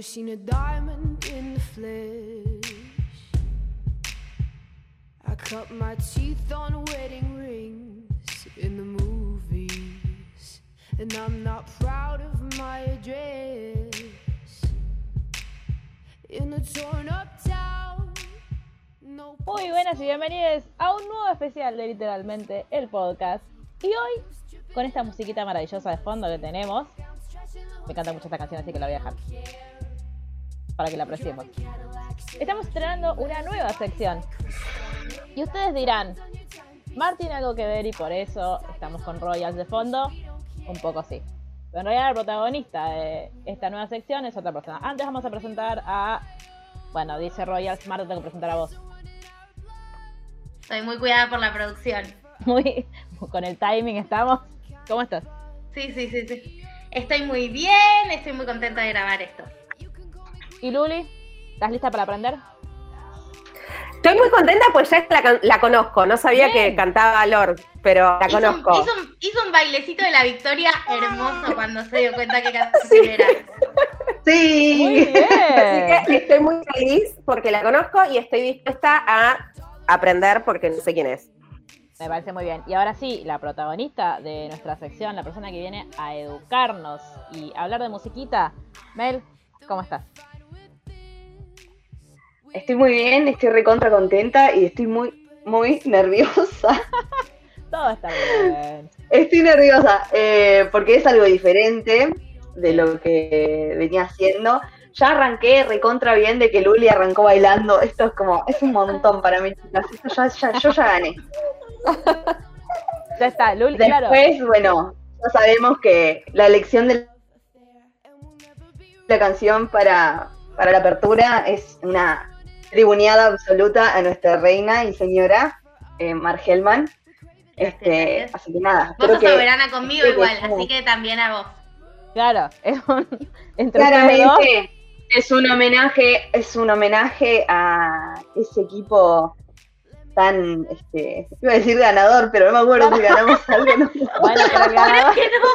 Never seen a diamond in the flesh. I cut my teeth on wedding rings in the movies. And I'm not proud of my address. In a torn up town. No Muy buenas y bienvenidos a un nuevo especial de literalmente el podcast. Y hoy, con esta musiquita maravillosa de fondo que tenemos, me encanta mucho esta canción, así que la voy a dejar para que la apreciemos. Estamos estrenando una nueva sección. Y ustedes dirán, Martín algo que ver y por eso estamos con Royals de fondo. Un poco sí. Pero en realidad el protagonista de esta nueva sección es otra persona. Antes vamos a presentar a... Bueno, dice Royals, Marta tengo que presentar a vos. Estoy muy cuidada por la producción. Muy... Con el timing estamos. ¿Cómo estás? Sí, sí, sí, sí. Estoy muy bien, estoy muy contenta de grabar esto. ¿Y Luli? ¿Estás lista para aprender? Estoy muy contenta pues ya la, la conozco. No sabía Bien. que cantaba Lord, pero la Hizo un, conozco. hizo, un, hizo un bailecito de la victoria hermoso cuando se dio cuenta que era. Sí. Muy bien. Así que estoy muy feliz porque la conozco y estoy dispuesta a aprender porque no sé quién es. Me parece muy bien. Y ahora sí, la protagonista de nuestra sección, la persona que viene a educarnos y hablar de musiquita. Mel, ¿cómo estás? Estoy muy bien, estoy recontra contenta y estoy muy, muy nerviosa. Todo está bien. Estoy nerviosa eh, porque es algo diferente de lo que venía haciendo. Ya arranqué recontra bien de que Luli arrancó bailando. Esto es como, es un montón para mí, chicas. Esto ya, ya- yo ya gané. Ya está, Luli, claro. Después, bueno, ya sabemos que la elección de la canción para, para la apertura es una tribuneada absoluta a nuestra reina y señora eh, Mar Hellman. Este, así que nada, Vos sos que soberana conmigo que igual, así que también a vos. Claro, es un. Entre claramente es un homenaje, es un homenaje a ese equipo tan, este, iba a decir ganador, pero no me acuerdo si ganamos algo. ¿no? Bueno, pero ganador- ¿Crees que no?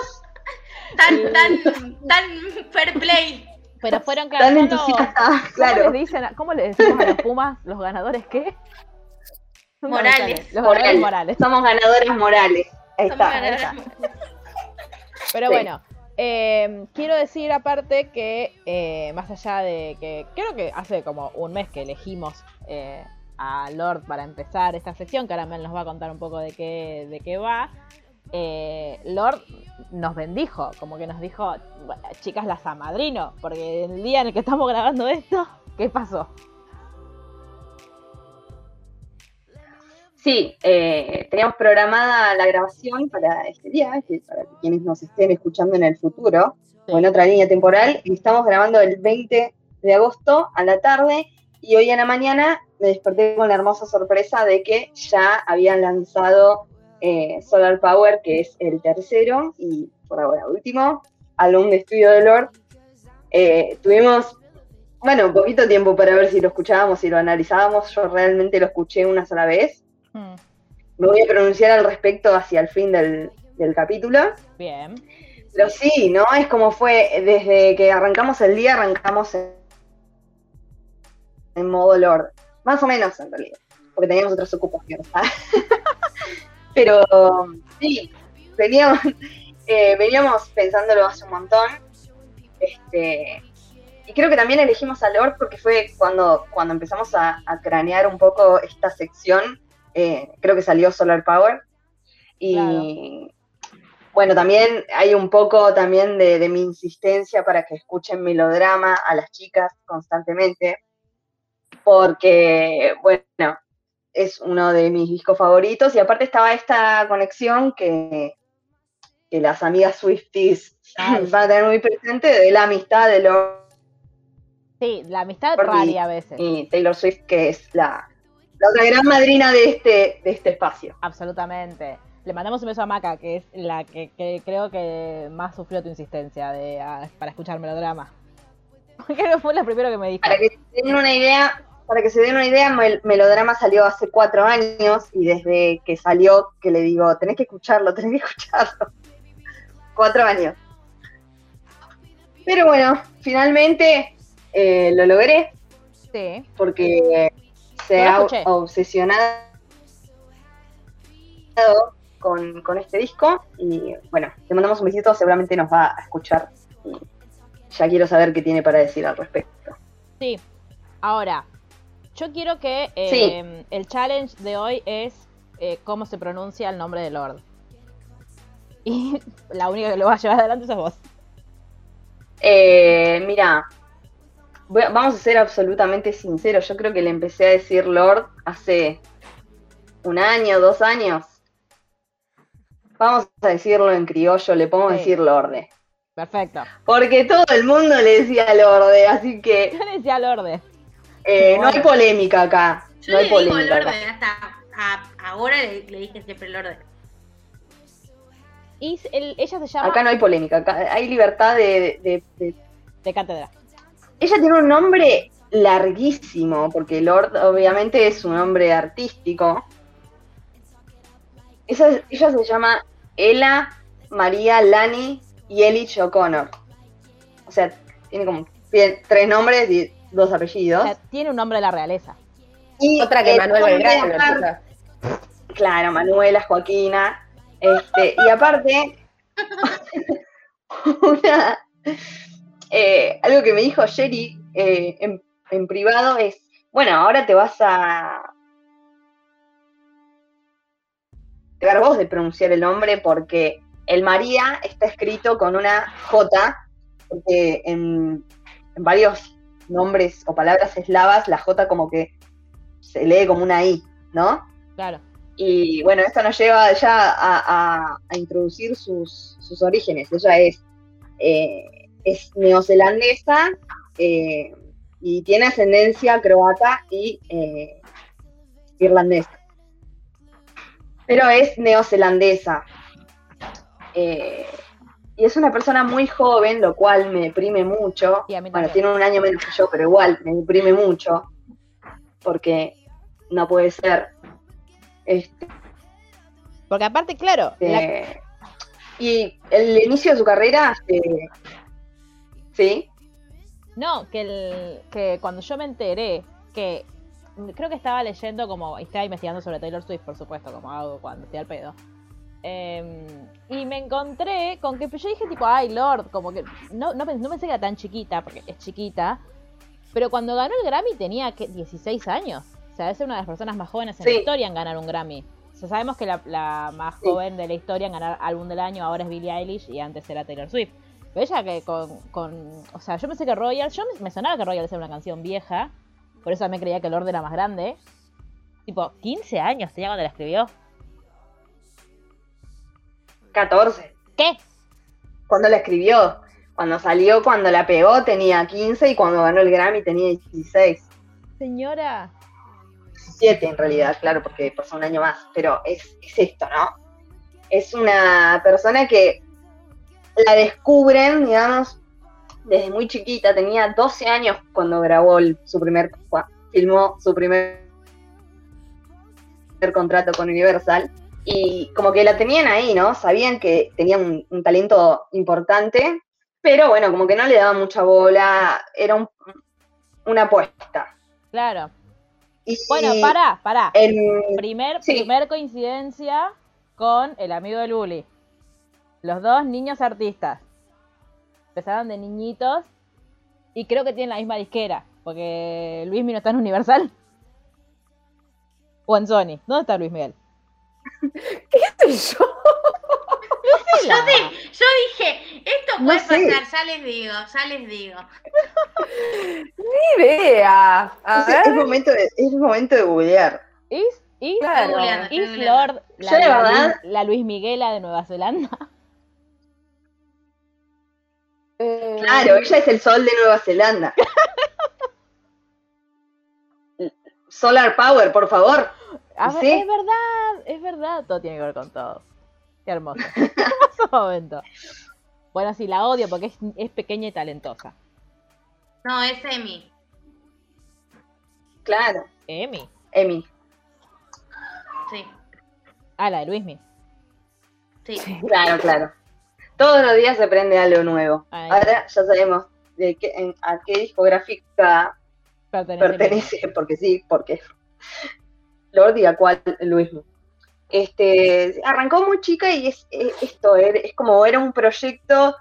Tan, tan, tan fair play. Pero fueron claro. tan ¿cómo- entusiasta, ¿Cómo les dicen, a- cómo le decimos a los Pumas los ganadores qué? Morales. sale. Los ganadores Moral. morales. Somos ganadores morales. Ahí Somos está. ganadores. Pero Sí. bueno, eh, quiero decir aparte que eh, más allá de que creo que hace como un mes que elegimos eh, a Lord para empezar esta sección, que ahora Mel nos va a contar un poco de qué, de qué va. Eh, Lord nos bendijo, como que nos dijo, "Bueno, chicas las amadrino, porque el día en el que estamos grabando esto, ¿qué pasó? Sí, eh, teníamos programada la grabación para este día, que para quienes nos estén escuchando en el futuro, o en otra línea temporal, y estamos grabando el 20 de agosto a la tarde, y hoy en la mañana me desperté con la hermosa sorpresa de que ya habían lanzado eh, Solar Power, que es el tercero, y por ahora último, álbum de estudio de Lord. Eh, tuvimos, bueno, poquito tiempo para ver si lo escuchábamos, si lo analizábamos, yo realmente lo escuché una sola vez, Hmm, me voy a pronunciar al respecto hacia el fin del, del capítulo. bien. Pero sí, ¿no? Es como fue, desde que arrancamos el día, arrancamos en, en modo Lord. Más o menos, en realidad. Porque teníamos otras ocupaciones. Pero sí, veníamos, eh, veníamos pensándolo hace un montón. Este, y creo que también elegimos a Lord porque fue cuando, cuando empezamos a, a cranear un poco esta sección. eh, creo que salió Solar Power. Y bueno, también hay un poco también de, de mi insistencia para que escuchen melodrama a las chicas constantemente. Porque, bueno, es uno de mis discos favoritos. Y aparte estaba esta conexión que, que las amigas Swifties van a tener muy presente de la amistad de Lord Sí, la amistad Porque- rara a veces. y Taylor Swift, que es la, la otra gran madrina de este, de este espacio. Absolutamente. Le mandamos un beso a Maca, que es la que, que creo que más sufrió tu insistencia de, a- para escuchar melodrama. Creo que fue la primera que me dijo. Para que den una idea, para que se den una idea, Mel- Melodrama salió hace cuatro años y desde que salió que le digo, tenés que escucharlo, tenés que escucharlo. cuatro años. Pero bueno, finalmente eh, lo logré Sí. porque se ha obsesionado con, con este disco y bueno, le mandamos un besito, seguramente nos va a escuchar y ya quiero saber qué tiene para decir al respecto. Sí. Ahora, yo quiero que eh, Sí. el challenge de hoy es eh, cómo se pronuncia el nombre de Lord. Y la única que lo va a llevar adelante sos vos. Eh, mira, voy vamos a ser absolutamente sinceros. Yo creo que le empecé a decir Lord hace un año, dos años. Vamos a decirlo en criollo, le podemos Sí. decir Lorde. Perfecto. Porque todo el mundo le decía Lorde, así que Yo le decía Lorde. Eh, no hay polémica acá. Yo No hay le digo polémica Lorde, acá. hasta a- ahora le, le dije siempre Lorde. Y el- ella se llama Acá no hay polémica, acá hay libertad de, de- de- de cátedra. Ella tiene un nombre larguísimo, porque Lord obviamente es un nombre artístico. Esa- ella se llama Ella María Lani Yelich O'Connor. O sea, tiene como tiene tres nombres y dos O apellidos. sea, tiene un nombre de la realeza. Y Otra que el Manuel Belgrano. Claro, Manuela, Joaquina. Este, y aparte, una, eh, algo que me dijo Sherry eh, en, en privado es, bueno, ahora te vas a... Te dar vos de pronunciar el nombre porque el María está escrito con una J, porque en, en varios nombres o palabras eslavas la J como que se lee como una I, ¿no? Claro. Y bueno, esto nos lleva ya a, a- a introducir sus, sus orígenes. Ella es, eh, es neozelandesa eh, y tiene ascendencia croata y eh, irlandesa. Pero es neozelandesa. Y es una persona muy joven, lo cual me deprime mucho. Y a mí Bueno, tiene un año menos que yo, pero igual me deprime mucho. Porque no puede ser. Este, Porque aparte, claro, la- eh, y el inicio de su carrera, eh, sí, no, que, el, que cuando yo me enteré que creo que estaba leyendo como, estaba investigando sobre Taylor Swift, por supuesto, como hago cuando estoy al pedo. Eh, y me encontré con que yo dije tipo, ay Lord, como que no, no, no pensé que era tan chiquita, porque es chiquita, pero cuando ganó el Grammy tenía que 16 años. O sea, es una de las personas más jóvenes en la Sí. historia en ganar un Grammy. O sea, sabemos que la, la más Sí. joven de la historia en ganar álbum del año ahora es Billie Eilish y antes era Taylor Swift. Pero ella que con, con o sea, yo pensé que Royal, yo me, me sonaba que Royal era una canción vieja, por eso me creía que Lord era más grande. Tipo, 15 años tenía cuando la escribió. 14. ¿Qué? Cuando la escribió, cuando salió, cuando la pegó tenía 15 y cuando ganó el Grammy tenía 16. Señora. 17 en realidad, claro, porque pasó un año más, pero es, es esto, ¿no? Es una persona que la descubren, digamos, desde muy chiquita, tenía 12 años cuando grabó el- su primer, filmó su primer contrato con Universal, y como que la tenían ahí, ¿no? Sabían que tenía un, un talento importante, pero bueno, como que no le daban mucha bola, era un- una apuesta. Claro. Y Bueno, pará, pará. en- Primer, Sí. primer coincidencia con el amigo del bully. Los dos niños artistas. Empezaron de niñitos y creo que tienen la misma disquera. Porque Luis no está en Universal. O en Sony. ¿Dónde está Luis Miguel? ¿Qué sé yo? Yo, yo dije, esto No puede sé. pasar, ya les digo, ya les digo. Ni idea. A Es, momento de, es momento de googlear. ¿Is, is, Claro. googleando, is googleando. Lord la, Yo, la la verdad- Luis, la Luis Miguela de Nueva Zelanda? Eh, Claro, ella es el sol de Nueva Zelanda. Solar Power, por favor. A ver, ¿Sí? Es verdad, es verdad. Todo tiene que ver con todo. Qué hermoso. hermoso momento. Bueno, sí, la odio porque es, es pequeña y talentosa. No, es Emi. Claro, Emi. Emi. Sí, Ah, la de Luismi. sí. Claro, claro. Todos los días se aprende algo nuevo. Ay. Ahora ya sabemos de qué, en- a qué discográfica pertenece, porque sí, porque Lord y a cuál Luis. Este, arrancó muy chica y es, es esto, er- es como era un proyecto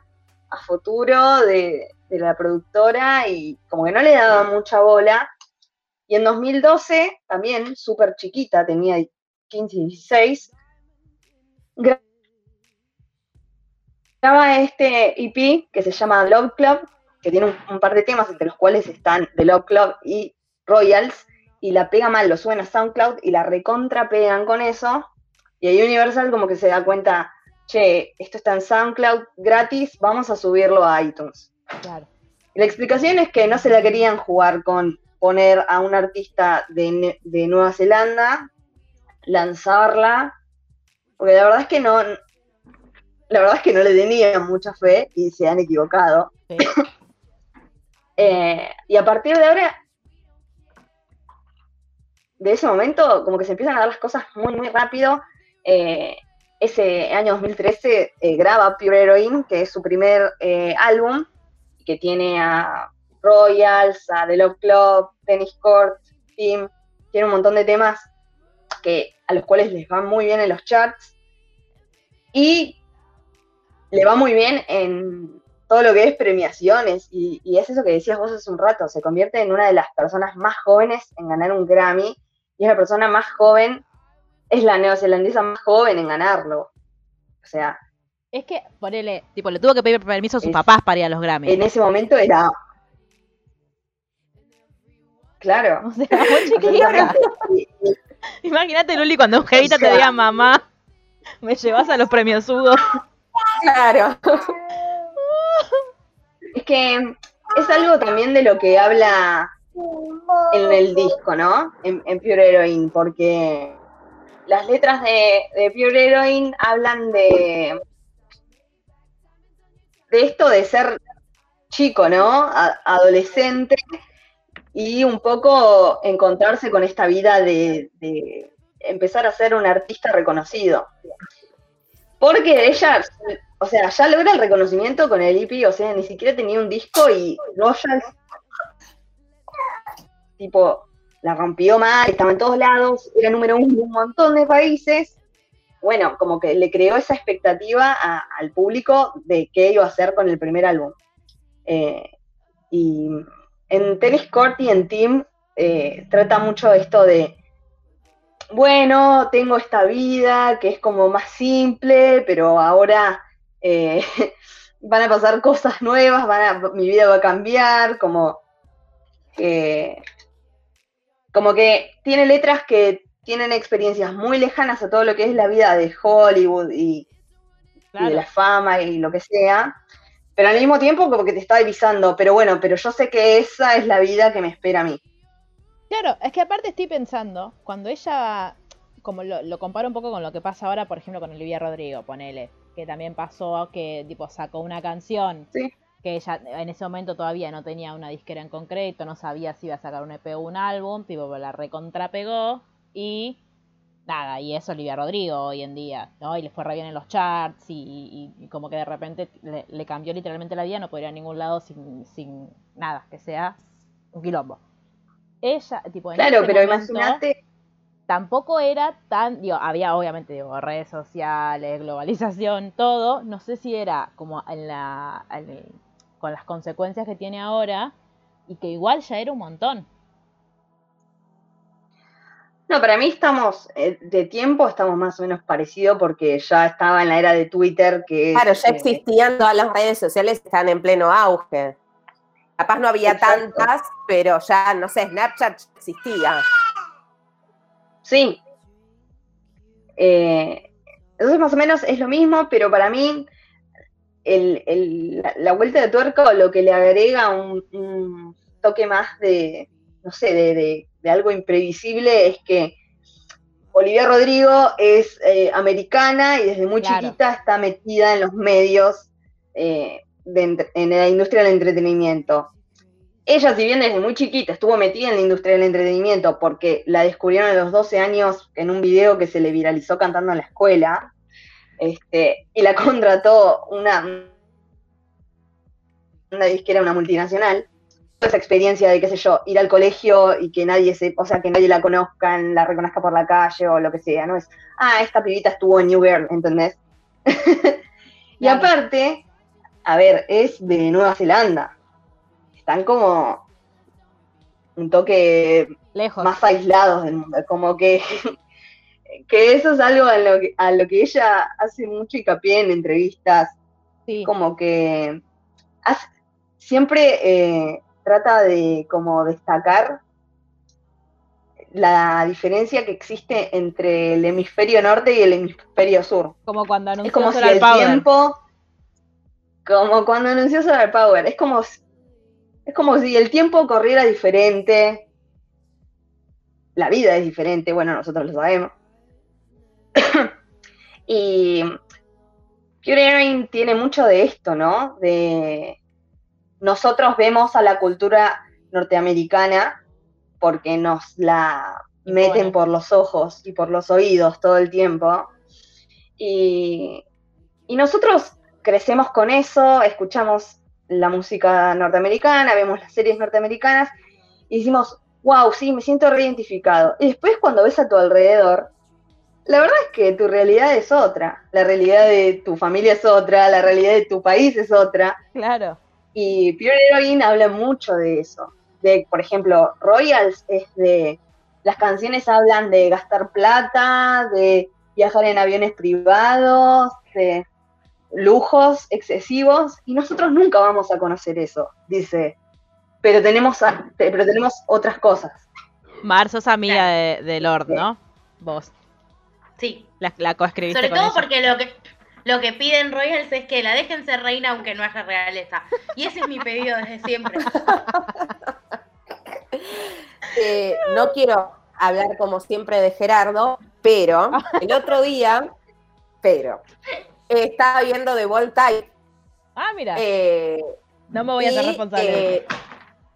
a futuro de, la productora y como que no le daba mucha bola. Y en 2012, también súper chiquita, tenía 15 y 16, gra- graba este EP que se llama Love Club, que tiene un, un par de temas entre los cuales están The Love Club y Royals, y la pega mal, lo suben a SoundCloud y la recontra pegan con eso. Y ahí Universal como que se da cuenta, che, esto está en SoundCloud gratis, vamos a subirlo a iTunes. Claro. Y la explicación es que no se la querían jugar con poner a un artista de, de Nueva Zelanda, lanzarla, porque la verdad es que no, la verdad es que no le tenían mucha fe y se han equivocado. Sí. Eh, y a partir de ahora, de ese momento, como que se empiezan a dar las cosas muy, muy rápido. Eh, ese año 2013 eh, graba Pure Heroine, que es su primer eh, álbum, que tiene a Royals, a The Love Club, Tennis Court, Team, tiene un montón de temas que, a los cuales les va muy bien en los charts. Y le va muy bien en todo lo que es premiaciones, y, y es eso que decías vos hace un rato, se convierte en una de las personas más jóvenes en ganar un Grammy, y es la persona más joven, es la neozelandesa más joven en ganarlo. O sea, Es que, ponele, tipo, le tuvo que pedir permiso a sus Es- papás para ir a los Grammy. en ese momento era... Claro. O sea, Imagínate, Luli, cuando un jevita O sea- te diga, mamá, me llevas a los premios Hugo. Claro. Es que es algo también de lo que habla en el disco, ¿no? En, Pure Heroine, porque las letras de, Pure Heroine hablan de, de esto de ser chico, ¿no? Adolescente y un poco encontrarse con esta vida de, empezar a ser un artista reconocido. Porque ella, o sea, ya logra el reconocimiento con el EP, o sea, ni siquiera tenía un disco y Royals, tipo, la rompió mal, estaba en todos lados, era número uno en un montón de países. Bueno, como que le creó esa expectativa al público de qué iba a hacer con el primer álbum. Eh, y en Tennis Court y en Team eh, trata mucho esto de, bueno, tengo esta vida que es como más simple, pero ahora eh, van a pasar cosas nuevas, a- mi vida va a cambiar, como que, como que tiene letras que tienen experiencias muy lejanas a todo lo que es la vida de Hollywood y, y de la fama y lo que sea, pero al mismo tiempo como que te está avisando, pero bueno, pero yo sé que esa es la vida que me espera a mí. Claro, es que aparte estoy pensando, cuando ella, como lo, lo comparo un poco con lo que pasa ahora, por ejemplo, con Olivia Rodrigo, ponele, que también pasó que tipo sacó una canción Sí. Que ella en ese momento todavía no tenía una disquera en concreto, no sabía si iba a sacar un EP o un álbum, tipo la recontrapegó y nada, y es Olivia Rodrigo hoy en día, ¿no? Y le fue re bien en los charts y, y- y como que de repente le, le cambió literalmente la vida, no podría ir a ningún lado sin, sin nada, que sea un quilombo. Ella, tipo, en Claro, ese pero imagínate, tampoco era tan, digo, había obviamente digo, redes sociales, globalización, todo, no sé si era como en la, en- con las consecuencias que tiene ahora y que igual ya era un montón. no, para mí estamos, eh, de tiempo estamos más o menos parecidos porque ya estaba en la era de Twitter que es, Claro, ya eh, existían todas las redes sociales, están en pleno auge. Capaz no había Exacto. tantas, pero ya, no sé, Snapchat existía. Sí. Eh, entonces más o menos es lo mismo, pero para mí el- el- la, la vuelta de tuerca o lo que le agrega un, un toque más de, no sé, de, de- de algo imprevisible es que Olivia Rodrigo es eh, americana y desde muy Claro. chiquita está metida en los medios eh, de en la industria del entretenimiento. Ella, si bien desde muy chiquita estuvo metida en la industria del entretenimiento porque la descubrieron a los 12 años en un video que se le viralizó cantando en la escuela, este, y la contrató una, una disquera, una multinacional, esa experiencia de, qué sé yo, ir al colegio y que nadie se, o sea, que nadie la conozca, la reconozca por la calle o lo que sea, ¿no? Es, ah, esta pibita estuvo en New Girl, ¿entendés? y aparte, a ver, es de Nueva Zelanda. Están como un toque Lejos. más aislados del mundo, como que, que eso es algo a lo que, a lo que ella hace mucho hincapié en entrevistas, Sí. como que hace- siempre eh, trata de como destacar la diferencia que existe entre el hemisferio norte y el hemisferio sur. Como cuando Es anunció si Solar el Power. tiempo, como cuando anunció Solar Power, es como, es como si el tiempo corriera diferente, la vida es diferente, bueno, nosotros lo sabemos. y Pure tiene mucho de esto, ¿no? De nosotros vemos a la cultura norteamericana porque nos la meten por los ojos y por los oídos todo el tiempo. Y, y nosotros crecemos con eso, escuchamos la música norteamericana, vemos las series norteamericanas y decimos, wow, sí, me siento reidentificado. Y después cuando ves a tu alrededor, la verdad es que tu realidad es otra, la realidad de tu familia es otra, la realidad de tu país es otra. Claro. Y Pure Heroine habla mucho de eso. De, por ejemplo, Royals es de. Las canciones hablan de gastar plata, de viajar en aviones privados, de lujos excesivos, y nosotros nunca vamos a conocer eso, dice. Pero tenemos, pero tenemos otras cosas. Mar, sos amiga de Lord, ¿no? Vos. Sí. La, la coescribiste Sobre con todo ella. porque lo que lo que piden Royals es que la dejen ser reina aunque no haya realeza. Y ese es mi pedido desde siempre. Eh, no quiero hablar como siempre de Gerardo, pero el otro día, pero estaba viendo The Type. Ah, mira. eh, no me voy a hacer responsable. eh,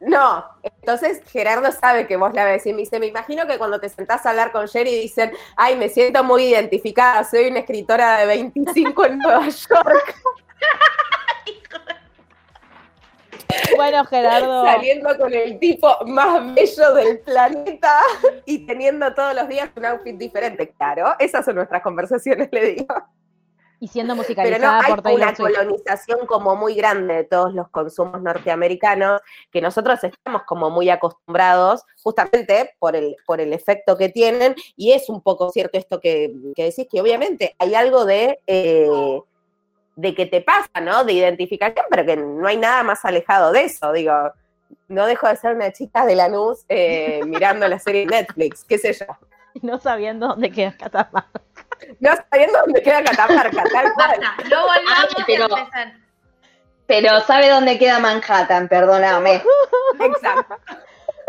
no, entonces Gerardo sabe que vos le vas a decir, me dice, me imagino que cuando te sentás a hablar con Jerry dicen, ay, me siento muy identificada, soy una escritora de 25 en Nueva York, bueno, Gerardo. saliendo con el tipo más bello del planeta y teniendo todos los días un outfit diferente. Claro, esas son nuestras conversaciones, le digo. Y siendo Pero no, musicalizada hay una Swift. colonización como muy grande de todos los consumos norteamericanos que nosotros estamos como muy acostumbrados justamente por el, por el efecto que tienen y es un poco cierto esto que, que decís, que obviamente hay algo de, eh, de que te pasa, ¿no? De identificación, pero que no hay nada más alejado de eso, digo. No dejo de ser una chica de Lanús eh, mirando la serie Netflix, qué sé yo. No sabiendo dónde queda Catamarca. No sabiendo dónde queda Catamarca, tal cual. Basta, no volvamos Ah, pero- a empezar. Pero ¿sabe dónde queda Manhattan? Perdóname. Exacto.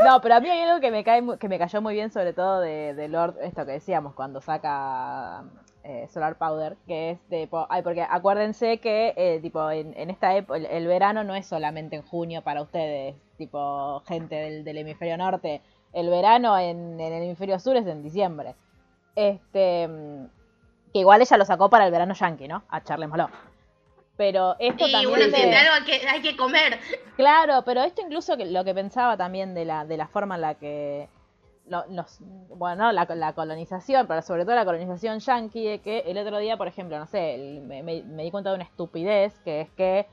No, pero a mí hay algo que me cae que me cayó muy bien, sobre todo de, de Lord, esto que decíamos, cuando saca eh, Solar Powder, que es tipo, ay, porque acuérdense que eh, tipo en, en esta época el, el verano no es solamente en junio para ustedes, tipo gente del, del hemisferio norte, el verano en, en el hemisferio sur es en diciembre. Este, que igual ella lo sacó para el verano yankee, ¿no? A charlémoslo. Pero esto Y también uno de- siente algo que hay que comer. Claro, pero esto incluso lo que pensaba también de la, de la forma en la que lo- los, bueno, la, la colonización, pero sobre todo la colonización yanqui, de que el otro día, por ejemplo, no sé, me, me- me di cuenta de una estupidez, que es que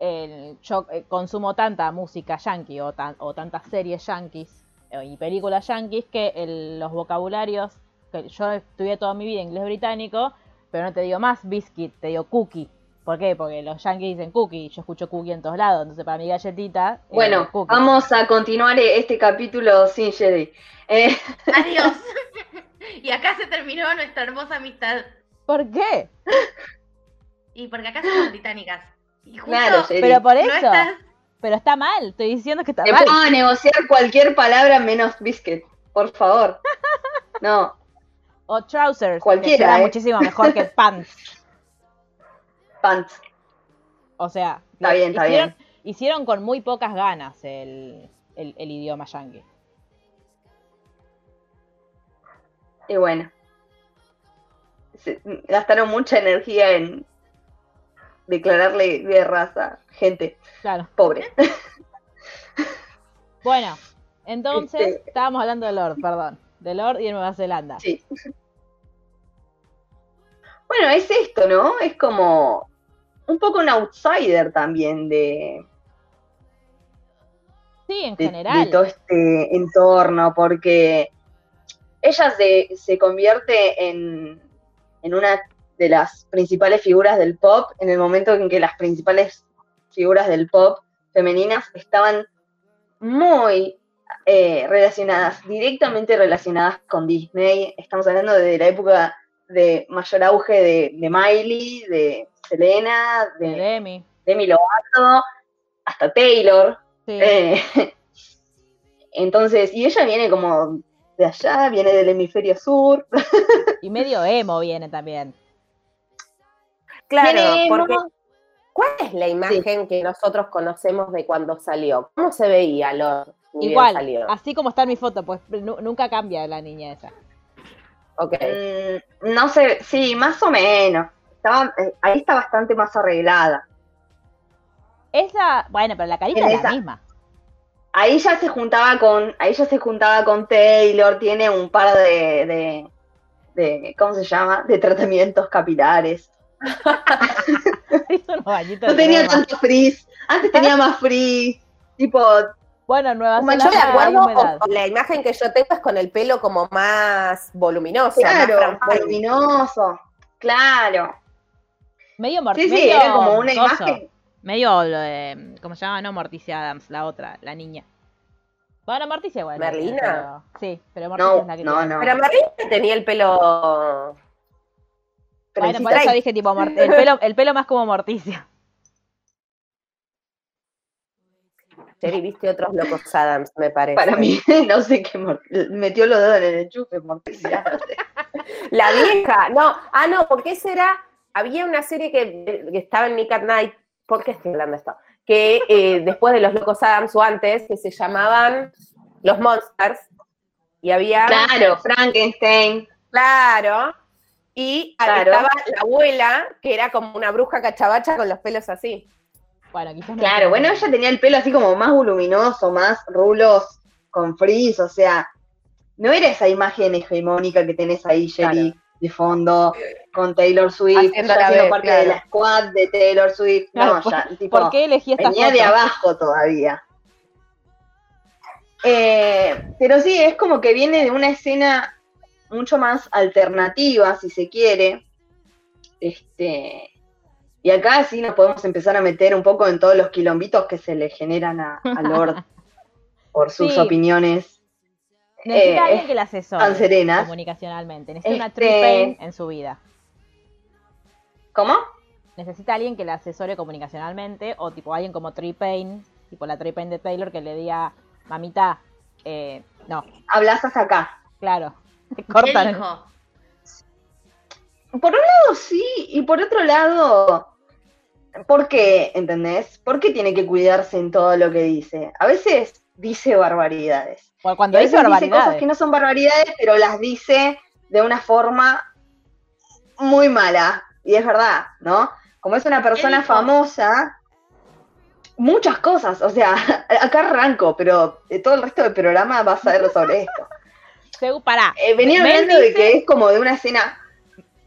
el- yo eh, consumo tanta música yankee o, tan- o tantas series yankees eh, y películas yankees que el- los vocabularios, que yo estudié toda mi vida inglés británico, pero no te digo más biscuit, te digo cookie. ¿Por qué? Porque los yankees dicen cookie y yo escucho cookie en todos lados. Entonces, para mi galletita. eh, Bueno, cookie. vamos a continuar este capítulo sin Jerry. Eh, Adiós. y acá se terminó nuestra hermosa amistad. ¿Por qué? Y porque acá somos británicas. Y justo claro. Pero por no eso. estás. Pero está mal. Estoy diciendo que está Te mal. puedo negociar cualquier palabra menos biscuit. por favor. No, O trousers, Cualquiera, que queda ¿eh? muchísimo mejor que pants. pants. O sea, Está bien, está hicieron, bien. hicieron con muy pocas ganas el, el, el idioma yankee. Y bueno. Se- gastaron mucha energía en declararle guerras a gente Claro. pobre. Bueno, entonces Este- estábamos hablando de Lord, perdón. De Lord y de Nueva Zelanda. Sí. Bueno, es esto, ¿no? Es como un poco un outsider también de, Sí, en de- general. de todo este entorno, porque ella se, se convierte en, en una de las principales figuras del pop en el momento en que las principales figuras del pop femeninas estaban muy eh, relacionadas, directamente relacionadas con Disney. Estamos hablando de la época de mayor auge de, de Miley, de Selena, de de Demi. Demi Lovato, hasta Taylor. Sí. Eh, entonces, y ella viene como de allá, viene del hemisferio sur. Y medio emo viene también. Claro, porque. ¿cuál es la imagen que nosotros conocemos de cuando salió? ¿Cómo se veía Lord? Igual, así como está en mi foto, pues nu- nunca cambia la niña esa. Ok. Mm, no sé, sí, más o menos. Estaba, eh, ahí está bastante más arreglada. Esa, bueno, pero la carita En es la misma. Ahí ya se juntaba con, ahí ya se juntaba con Taylor, tiene un par de, de, de- ¿cómo se llama? De tratamientos capilares. No tenía tanto frizz, antes tenía más frizz, tipo, Bueno, en Nueva Como Yo Zelanda me acuerdo, la imagen que yo tengo es con el pelo como más voluminoso, claro, voluminoso, claro. Medio mor- Sí, sí, medio era como una imagen. Medio lo de. ¿Cómo se llama? No Morticia Adams, la otra, la niña. Bueno, Morticia igual. ¿Merlina? pero- Sí, pero Morticia No, es la que no, tiene- no. Pero Merlina tenía el pelo... Bueno, por eso dije tipo el pelo, el pelo más como Morticia. Jerry, viste otros locos Adams, me parece. Para mí, no sé qué, metió los dedos en el enchufe. La vieja, no, ah, no, porque esa era, había una serie que, que estaba en Nick at Night, ¿por qué estoy hablando de esto? Que eh, después de los locos Adams o antes, que se llamaban Los Monsters, y había, Claro, Frankenstein. claro, y Claro. estaba la abuela, que era como una bruja cachabacha con los pelos así. Bueno, quizás no Claro, bueno, ella tenía el pelo así como más voluminoso, más rulos con frizz, o sea, no era esa imagen hegemónica que tenés ahí, Jerry, de fondo, con Taylor Swift, ya siendo parte claro. de la squad de Taylor Swift. Claro, no, ¿por- ya, tipo, ¿Por qué elegí esta venía foto? de abajo todavía. Eh, pero sí, es como que viene de una escena mucho más alternativa, si se quiere. Este, y acá sí nos podemos empezar a meter un poco en todos los quilombitos que se le generan a, a Lord por sus Sí. opiniones. Necesita eh, alguien que la asesore comunicacionalmente. Necesita una Este- pain en su vida. ¿Cómo? Necesita alguien que la asesore comunicacionalmente o tipo alguien como Tree Pain, tipo la Tree Pain de Taylor que le diga, mamita, eh, no, Hablas hasta acá. claro, ¿Qué cortan. dijo? Por un lado sí, y por otro lado, ¿por qué? ¿Entendés? ¿Por qué tiene que cuidarse en todo lo que dice? A veces dice barbaridades. Cuando a dice veces dice barbaridades. cosas que no son barbaridades, pero las dice de una forma muy mala. Y es verdad, ¿no? Como es una persona famosa, muchas cosas. O sea, acá arranco, pero de todo el resto del programa vas a ver sobre esto. Pará. Eh, venía hablando de que es como de una escena.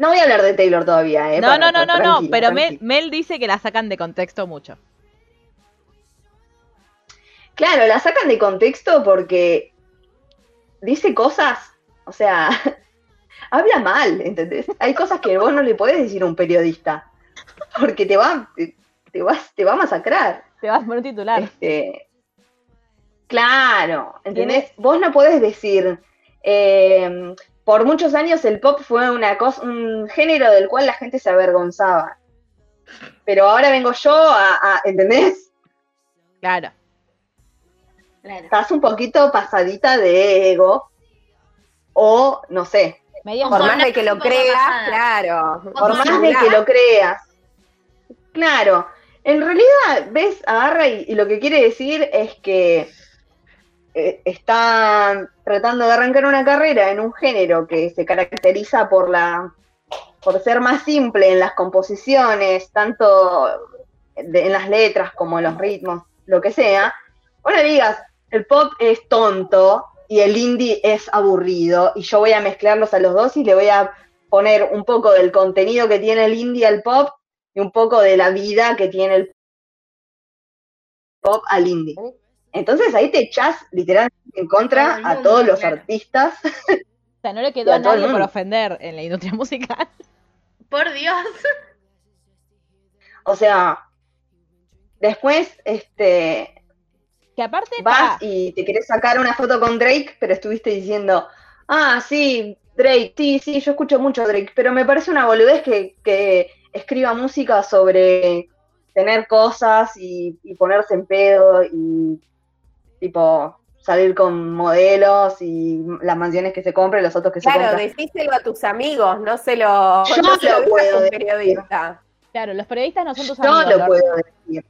No voy a hablar de Taylor todavía, ¿eh? No, para- no, no, no, no, pero Mel, dice que la sacan de contexto mucho. Claro, la sacan de contexto porque dice cosas, o sea, habla mal, ¿entendés? Hay cosas que vos no le podés decir a un periodista, porque te va, te, te vas, te va a masacrar. Te vas por un titular. Este, claro, ¿entendés? Vos no podés decir, eh, por muchos años el pop fue una cosa, un género del cual la gente se avergonzaba. Pero ahora vengo yo a, a- ¿entendés? Claro. Claro. Estás un poquito pasadita de ego. o no sé, Medio Por más de que lo creas, claro. Por más más de que lo creas. Claro, en realidad, ves, agarra y, y lo que quiere decir es que eh, está tratando de arrancar una carrera en un género que se caracteriza por la por ser más simple en las composiciones, tanto de- en las letras como en los ritmos, lo que sea. Ahora digas, el pop es tonto y el indie es aburrido y yo voy a mezclarlos a los dos y le voy a poner un poco del contenido que tiene el indie al pop y un poco de la vida que tiene el pop al indie. Entonces ahí te echás literalmente en contra a todos los claro. artistas. O sea, no le quedó a nadie por ofender en la industria musical. Por Dios. O sea, después este, Que aparte, vas pa, y te querés sacar una foto con Drake, pero estuviste diciendo, ah, sí, Drake, sí, sí, yo escucho mucho Drake, pero me parece una boludez que, que escriba música sobre tener cosas y, y ponerse en pedo y tipo salir con modelos y las mansiones que se compra y los autos que se Claro, compra. decíselo a tus amigos, no se lo, Yo no se lo lo puedo a un decir. periodista. claro, los periodistas no son tus Yo amigos. lo Lord. puedo decir.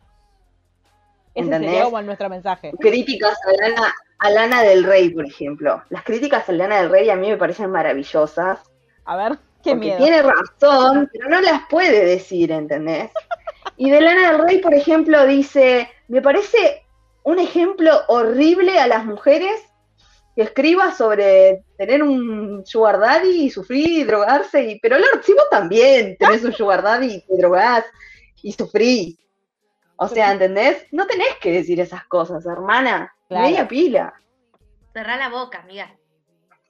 Ese ¿entendés? sería como nuestro mensaje. Críticas a Lana, a Lana del Rey, por ejemplo. Las críticas a Lana del Rey a mí me parecen maravillosas. A ver, qué miedo. tiene razón, pero no las puede decir, ¿entendés? Y de Lana del Rey, por ejemplo, dice, me parece un ejemplo horrible a las mujeres que escriba sobre tener un sugar daddy y sufrir y drogarse, y, pero Lord, si vos también tenés un sugar daddy y te drogás y sufrís. O sea, ¿entendés? No tenés que decir esas cosas, hermana. Claro. Media pila. Cerrá la boca, amiga.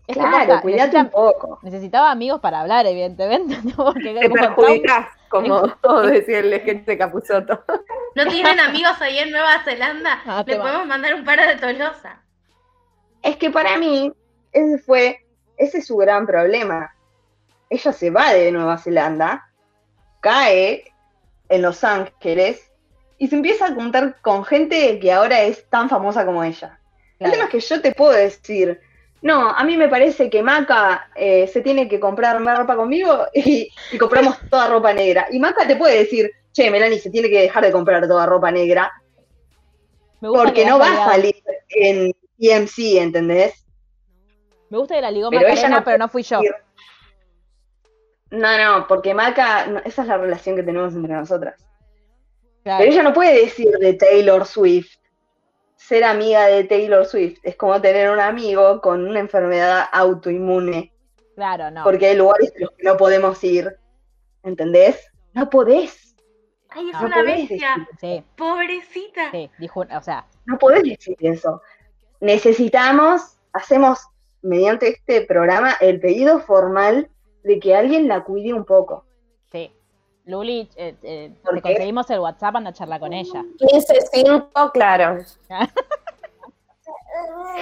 Es que Claro, cuidate necesita- un poco. necesitaba amigos para hablar, evidentemente. Porque Te como perjudicás, como todo decía el sketch de Capuzoto. ¿No tienen amigos ahí en Nueva Zelanda? Ah, Le va. podemos mandar un par de Tolosa. Es que para mí, ese fue, ese es su gran problema. Ella se va de Nueva Zelanda, cae en Los Ángeles y se empieza a juntar con gente que ahora es tan famosa como ella. El Claro. tema es que yo te puedo decir, no, a mí me parece que Maca eh, se tiene que comprar más ropa conmigo y, y compramos toda ropa negra. Y Maca te puede decir, che, Melanie se tiene que dejar de comprar toda ropa negra me gusta porque que no va a salir en EMC, ¿entendés? Me gusta que la ligó Pero ella no pero no fui yo. No, no, porque Maca, no, esa es la relación que tenemos entre nosotras. Claro. Pero ella no puede decir de Taylor Swift. Ser amiga de Taylor Swift es como tener un amigo con una enfermedad autoinmune, Claro, no. porque hay lugares a los que no podemos ir. ¿Entendés? No podés. Ay, es No una podés bestia. Sí, Pobrecita. sí, dijo, o sea, No podés decir eso. Necesitamos, hacemos mediante este programa el pedido formal de que alguien la cuide un poco. Luli, eh, eh, ¿Por te qué? conseguimos el WhatsApp, anda a charlar con ella. 15-5, claro.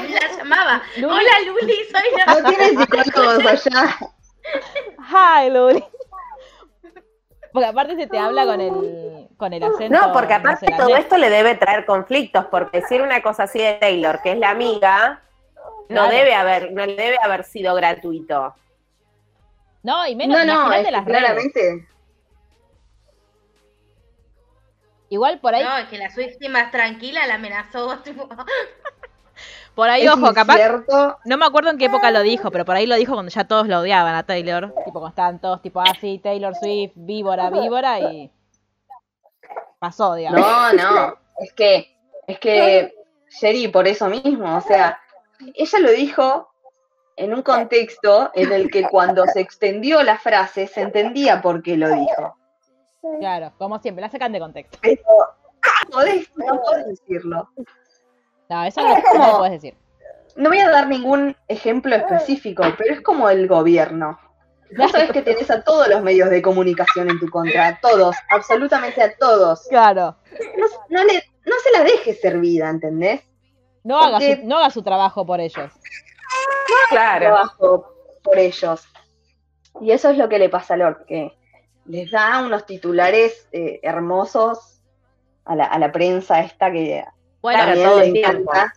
La llamaba. Luli. Hola, Luli, soy la... No tienen psicólogos allá. Hi, Luli. Porque aparte se te habla con el, con el acento. No, porque aparte todo esto le debe traer conflictos, porque decir una cosa así de Taylor, que es la amiga, no Claro. debe haber, no debe haber sido gratuito. No, y menos, No, no, que las redes. Igual por ahí, No, es que la Swiftie más tranquila la amenazó. tipo, por ahí, es ojo, capaz. No me acuerdo en qué época lo dijo, pero por ahí lo dijo cuando ya todos lo odiaban a Taylor. Tipo, cuando estaban todos, tipo, ah, sí, Taylor Swift, víbora, víbora, y pasó, digamos. No, no. Es que, es que, Sherry, por eso mismo, o sea, ella lo dijo en un contexto en el que cuando se extendió la frase se entendía por qué lo dijo. Claro, como siempre, la sacan de contexto. Pero no podés, no podés decirlo. No, eso no, no lo puedes decir. No voy a dar ningún ejemplo específico, pero es como el gobierno. Vos sabés que tenés a todos los medios de comunicación en tu contra, a todos, absolutamente a todos. Claro. No, no le, no se la dejes servida, ¿entendés? No haga, Porque- su, no haga su trabajo por ellos. Claro. trabajo por ellos. Y eso es lo que le pasa a Lord, que les da unos titulares eh, hermosos a la, a la prensa esta que Bueno, también todo encanta.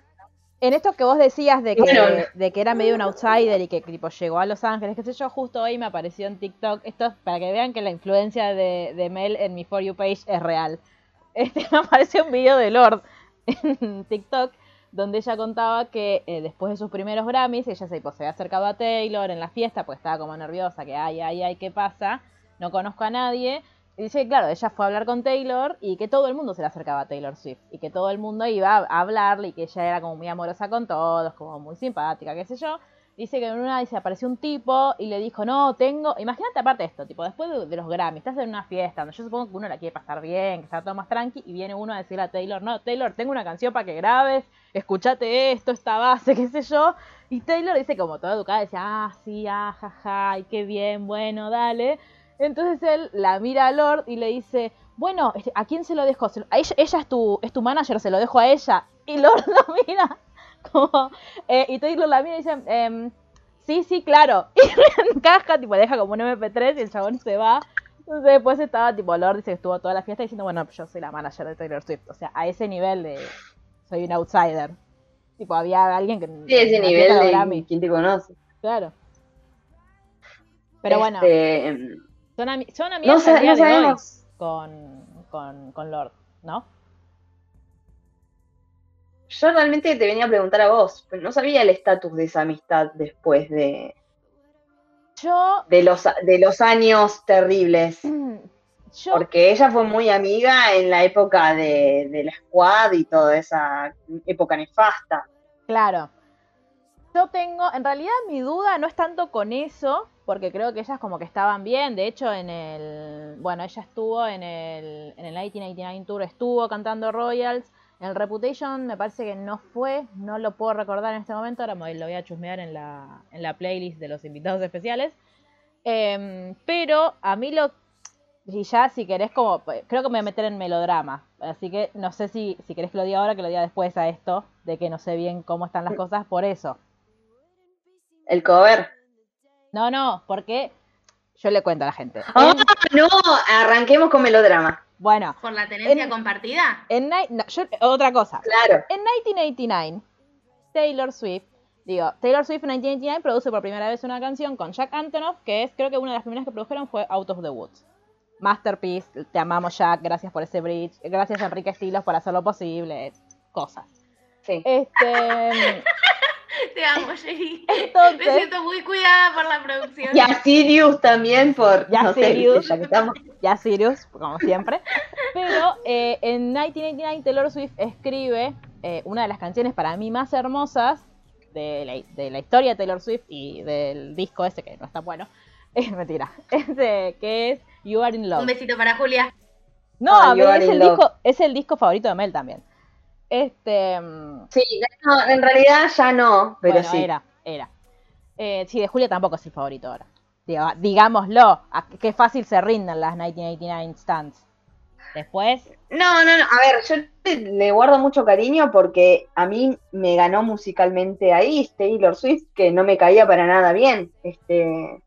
En esto que vos decías de que, Bueno. de que era medio un outsider y que tipo llegó a Los Ángeles, qué sé yo, justo hoy me apareció en TikTok, esto es para que vean que la influencia de, de Mel en mi For You page es real. Este, me apareció un video de Lord en TikTok donde ella contaba que eh, después de sus primeros Grammys, ella se, pues, se había acercado a Taylor en la fiesta, pues estaba como nerviosa, que ay, ay, ay, ¿qué pasa? No conozco a nadie. Y dice, claro, ella fue a hablar con Taylor y que todo el mundo se le acercaba a Taylor Swift. Y que todo el mundo iba a hablarle y que ella era como muy amorosa con todos, como muy simpática, qué sé yo. Dice que en una dice, apareció un tipo y le dijo, no, tengo... Imagínate aparte esto, tipo, después de, los Grammys, estás en una fiesta donde yo supongo que uno la quiere pasar bien, que está todo más tranqui, y viene uno a decirle a Taylor, no, Taylor, tengo una canción para que grabes, escuchate esto, esta base, qué sé yo. Y Taylor dice como toda educada, decía, ah, sí, ah, jaja, ay, qué bien, bueno, dale. Entonces él la mira a Lord y le dice, bueno, este, ¿a quién se lo dejo? A ella, ella es tu, es tu manager, se lo dejo a ella. Y Lord lo mira como, eh, y Taylor la mira y dice, em, sí, sí, claro. Y encaja, tipo, deja como un MP3 y el chabón se va. Entonces después estaba, tipo, Lord dice que estuvo toda la fiesta diciendo, bueno, yo soy la manager de Taylor Swift. O sea, a ese nivel de, soy un outsider. Tipo, había alguien que... Sí, ese la nivel de quién te conoce. Claro. Pero bueno, Este, em, son, ami- son amigas no, sabemos. con, con, con Lord, ¿no? Yo realmente te venía a preguntar a vos, pero no sabía el estatus de esa amistad después de, Yo, de, los, de los años terribles. yo Porque ella fue muy amiga en la época de, de la squad y toda esa época nefasta. Claro. Yo tengo, en realidad mi duda no es tanto con eso, porque creo que ellas como que estaban bien. De hecho, en el, bueno, ella estuvo en el, en el 1989 Tour, estuvo cantando Royals. En el Reputation me parece que no fue, no lo puedo recordar en este momento, ahora me lo voy a chusmear en la, en la playlist de los invitados especiales. Em, pero a mí lo, y ya si querés como, creo que me voy a meter en melodrama, así que no sé si, si querés que lo diga ahora, que lo diga después a esto, de que no sé bien cómo están las cosas, por eso. El cover. No, no, porque yo le cuento a la gente. ¡Ah, En- no! Arranquemos con melodrama. bueno, ¿Por la tenencia En- compartida? en, no, yo- otra cosa. Claro. En 1989, Taylor Swift, digo, Taylor Swift en 1989 produce por primera vez una canción con Jack Antonoff, que es, creo que una de las primeras que produjeron fue Out of the Woods. Masterpiece, te amamos Jack, gracias por ese bridge, gracias a Enrique Estilos por hacerlo posible, cosas. Sí. Este, Te amo, Jerry. Me siento muy cuidada por la producción. Y a Sirius también por, Y a no sé, Sirius. ya que estamos. ya Sirius, como siempre. Pero eh, en 1989 Taylor Swift escribe eh, una de las canciones para mí más hermosas de la, de la historia de Taylor Swift y del disco ese que no está bueno. Es mentira. Este, que es You Are in Love. Un besito para Julia. No, pero es el, disco, es el disco favorito de Mel también. Este. Sí, no, en realidad ya no, pero bueno, sí. era, era. Eh, sí, de Julia tampoco es el favorito ahora. Digámoslo, qué fácil se rinden las 1989 stands. Después, No, no, no. A ver, yo le- le guardo mucho cariño porque a mí me ganó musicalmente ahí Taylor Swift, que no me caía para nada bien. Este,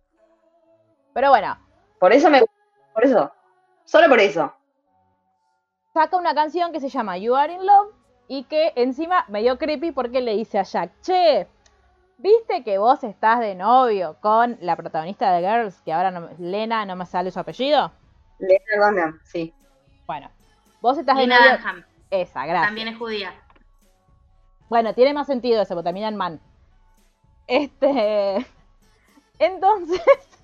pero bueno, por eso me por eso. Solo por eso. saca una canción que se llama You Are in Love y que encima me dio creepy porque le dice a Jack, che, ¿viste que vos estás de novio con la protagonista de Girls, que ahora no, Lena no me sale su apellido? Lena Dunham, sí. Bueno, vos estás de Lina novio... Dunham. Esa, gracias. También es judía. Bueno, tiene más sentido eso, porque termina en man. Este. Entonces.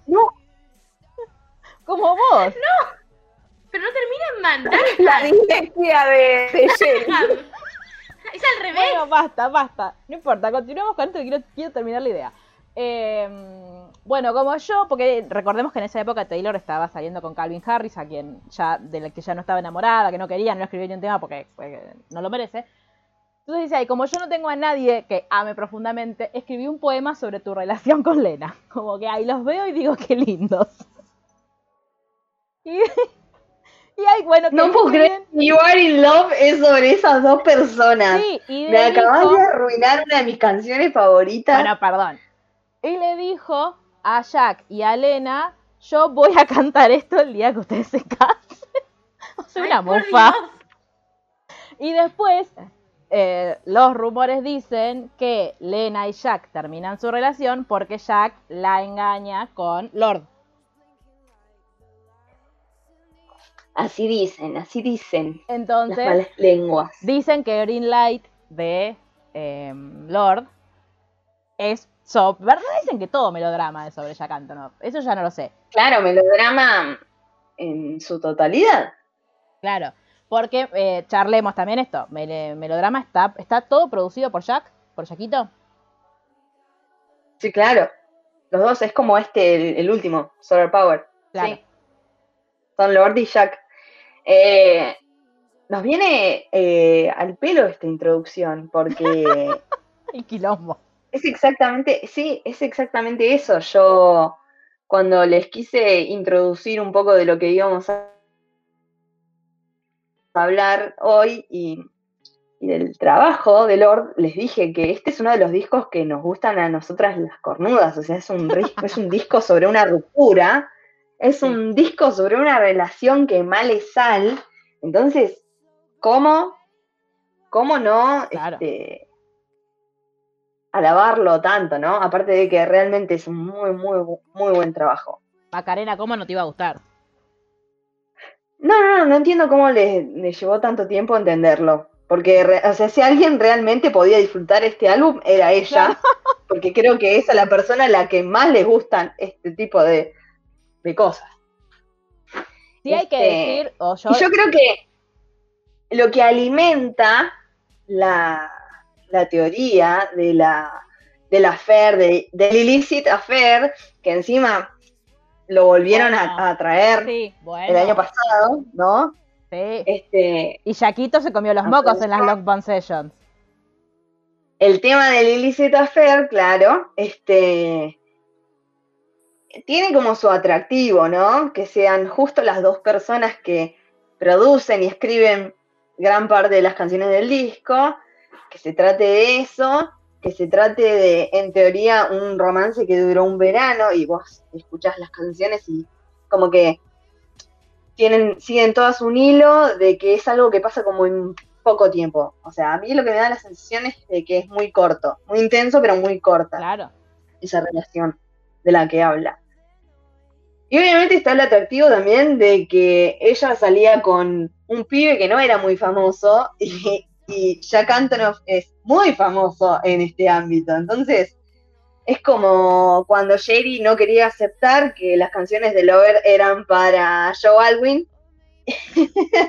No. Como vos. Pero no termina en man. La dislexia de, de. Es al revés. Bueno, basta, basta. No importa, continuemos con esto que quiero, quiero terminar la idea. Eh, bueno, como yo, porque recordemos que en esa época Taylor estaba saliendo con Calvin Harris, a quien ya, de la que ya no estaba enamorada, que no quería, no escribió ni un tema porque, no lo merece. Entonces dice, ahí, como yo no tengo a nadie que ame profundamente, escribí un poema sobre tu relación con Lena. Como que ahí los veo y digo, qué lindos. Y, y ay, bueno, No puedo creer You Are in Love es sobre esas dos personas. Sí, y Me acabas de arruinar una de mis canciones favoritas. Bueno, perdón. Y le dijo a Jack y a Lena, yo voy a cantar esto el día que ustedes se casen. o sea, una. Dios. Y después, eh, los rumores dicen que Lena y Jack terminan su relación porque Jack la engaña con Lord. Así dicen, así dicen las Entonces, malas lenguas. dicen que Green Light de eh, Lord es so- ¿Verdad? Dicen que todo melodrama es sobre Jack Antonoff. Eso ya no lo sé. Claro, melodrama en su totalidad. Claro. Porque eh, charlemos también esto. Melodrama está, está todo producido por Jack, por Jaquito. Sí, claro. Los dos es como este, el, el último, Solar Power. Claro. Sí. Son Lord y Jack. Eh, nos viene eh, al pelo esta introducción, porque El quilombo. es exactamente, sí, es exactamente eso. Yo, cuando les quise introducir un poco de lo que íbamos a hablar hoy y, y del trabajo de Lord, les dije que este es uno de los discos que nos gustan a nosotras las cornudas. O sea, es un, es un disco sobre una ruptura, es un disco sobre una relación que mal es sal. Entonces, ¿cómo? ¿Cómo no? Claro. Este, alabarlo tanto, ¿no? Aparte de que realmente es un muy, muy, muy buen trabajo. Macarena, ¿cómo no te iba a gustar? No, no, no, no entiendo cómo le, le llevó tanto tiempo entenderlo. Porque, o sea, si alguien realmente podía disfrutar este álbum, era ella. Porque creo que es a la persona a la que más le gustan este tipo de, de cosas. Sí hay que Este, decir, o yo, Y yo creo que lo que alimenta la, la teoría de la, de la de, del illicit affair, que encima lo volvieron a- Bueno, a, traer sí, bueno, el año pasado, ¿no? sí. Este, Y Jaquito se comió los mocos en las Lockdown Sessions. el tema del illicit affair, claro, este tiene como su atractivo, ¿no? Que sean justo las dos personas que producen y escriben gran parte de las canciones del disco, que se trate de eso, que se trate de, en teoría, un romance que duró un verano y vos escuchás las canciones y como que tienen, siguen todas un hilo de que es algo que pasa como en poco tiempo. O sea, a mí lo que me da la sensación es de que es muy corto, muy intenso, pero muy corta Claro. esa relación de la que habla. Y obviamente está el atractivo también de que ella salía con un pibe que no era muy famoso y, y Jack Antonoff es muy famoso en este ámbito. Entonces, es como cuando Sherry no quería aceptar que las canciones de Lover eran para Joe Alwyn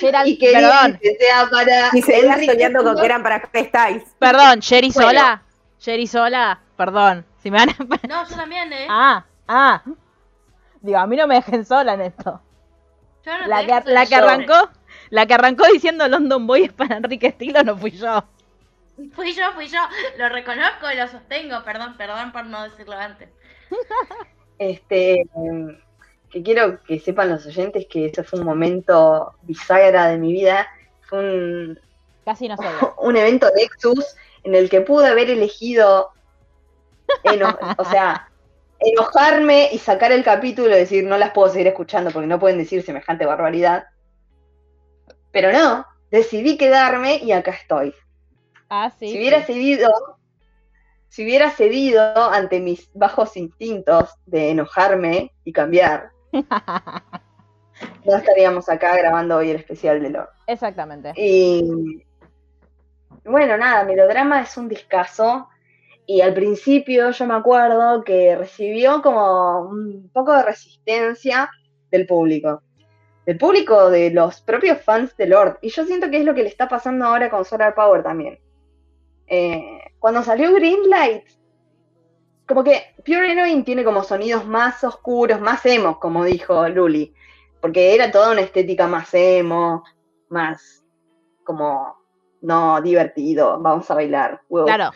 Gerald- y quería perdón, que sea para Y Enrique soñando con que eran para Styles. perdón, Sherry Bueno. sola. Sherry sola, perdón. Si me van a... No, yo también, ¿eh? Ah, ah. Digo, a mí no me dejen sola en esto. Yo no La que, la que sola. arrancó, la que arrancó diciendo London Boy es para Enrique Estilo no fui yo. Fui yo, fui yo. Lo reconozco y lo sostengo. Perdón, perdón por no decirlo antes. Este, que quiero que sepan los oyentes que ese fue un momento bisagra de mi vida. Fue un, Casi no sé. un evento Nexus en el que pude haber elegido, eno- o sea, enojarme y sacar el capítulo y decir no las puedo seguir escuchando porque no pueden decir semejante barbaridad. Pero no, decidí quedarme y acá estoy. Ah, sí. si hubiera sí. cedido, si hubiera cedido ante mis bajos instintos de enojarme y cambiar, no estaríamos acá grabando hoy el especial de Lord. Exactamente. Y bueno, nada, Melodrama es un discazo. Y al principio yo me acuerdo que recibió como un poco de resistencia del público. Del público de los propios fans de Lord. Y yo siento que es lo que le está pasando ahora con Solar Power también. Eh, cuando salió Greenlight, como que Pure Heroine tiene como sonidos más oscuros, más emos, como dijo Luli. Porque era toda una estética más emo, más como no divertido, vamos a bailar. Wow. Claro,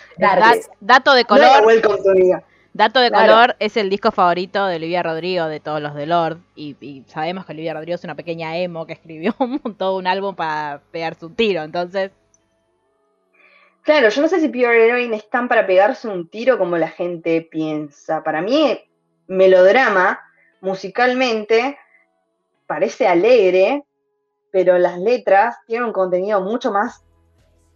dato de No color, Welcome to dato de Claro. color es el disco favorito de Olivia Rodrigo de todos los de Lord y, y sabemos que Olivia Rodrigo es una pequeña emo que escribió un, todo un álbum para pegarse un tiro, entonces Claro, yo no sé si Pure Heroine es tan para pegarse un tiro como la gente piensa. Para mí, melodrama, musicalmente, parece alegre, pero las letras tienen un contenido mucho más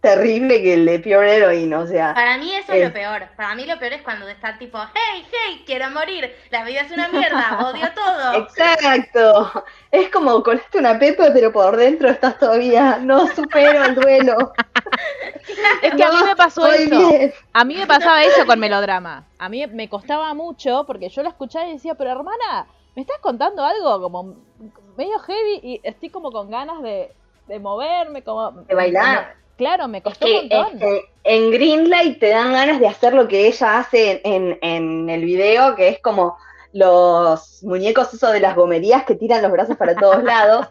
terrible que el de Pure Heroine, o sea. Para mí eso es lo peor. Para mí lo peor es cuando está tipo, hey, hey, quiero morir, la vida es una mierda, odio todo. Exacto. Es como colaste una pepa, pero por dentro estás todavía, no supero el duelo. Es que a mí me pasó eso. bien. A mí me pasaba eso con melodrama. A mí me costaba mucho porque yo lo escuchaba y decía, pero hermana, ¿me estás contando algo como medio heavy? Y estoy como con ganas de, de moverme, como... De bailar. Claro, me Es costó que, un montón. es que en Greenlight te dan ganas de hacer lo que ella hace en, en el video, que es como los muñecos esos de las gomerías que tiran los brazos para todos lados.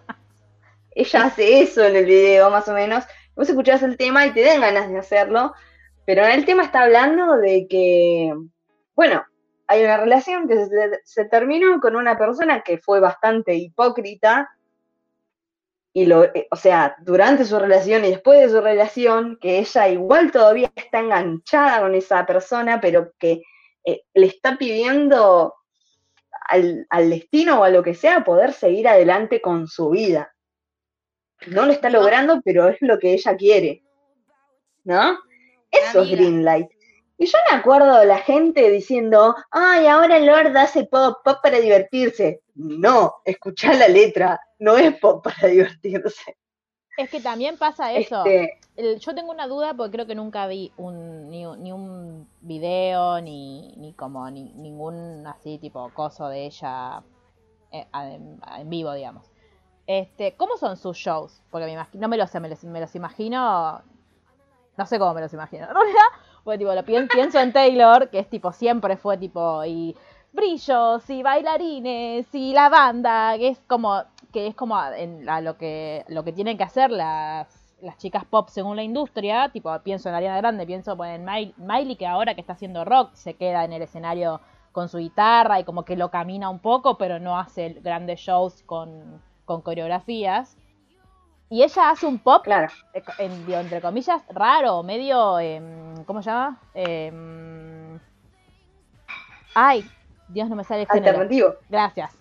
Ella hace eso en el video, más o menos. Vos escuchás el tema y te dan ganas de hacerlo, pero en el tema está hablando de que, bueno, hay una relación que se, se terminó con una persona que fue bastante hipócrita, y lo, eh, o sea, durante su relación y después de su relación, que ella igual todavía está enganchada con esa persona, pero que eh, le está pidiendo al, al destino o a lo que sea poder seguir adelante con su vida. No lo está logrando, pero es lo que ella quiere. ¿No? Eso es. Greenlight. Y yo me acuerdo de la gente diciendo, ay, ahora Lord hace pop, pop para divertirse. No, escuchá la letra, no es pop para divertirse. Es que también pasa eso. Este, El- yo tengo una duda porque creo que nunca vi un, ni, un- ni un video ni, ni como ni, ningún así tipo coso de ella eh, en, en vivo, digamos. Este, ¿cómo son sus shows? Porque me imagino, no me los sé, me los, me los imagino, no sé cómo me los imagino. En realidad, porque tipo, lo pien- pienso en Taylor, que es tipo, siempre fue tipo, y brillos, y bailarines, y la banda, que es como, que es como a lo que, lo que tienen que hacer las, las chicas pop según la industria, tipo, pienso en Ariana Grande, pienso pues, en Miley, Miley, que ahora que está haciendo rock, se queda en el escenario con su guitarra y como que lo camina un poco, pero no hace grandes shows con, con coreografías. Y ella hace un pop claro. en- digo, entre comillas, raro, medio, em, ¿cómo se llama? Em, ay, Dios, no me sale el género. Alternativo. Gracias.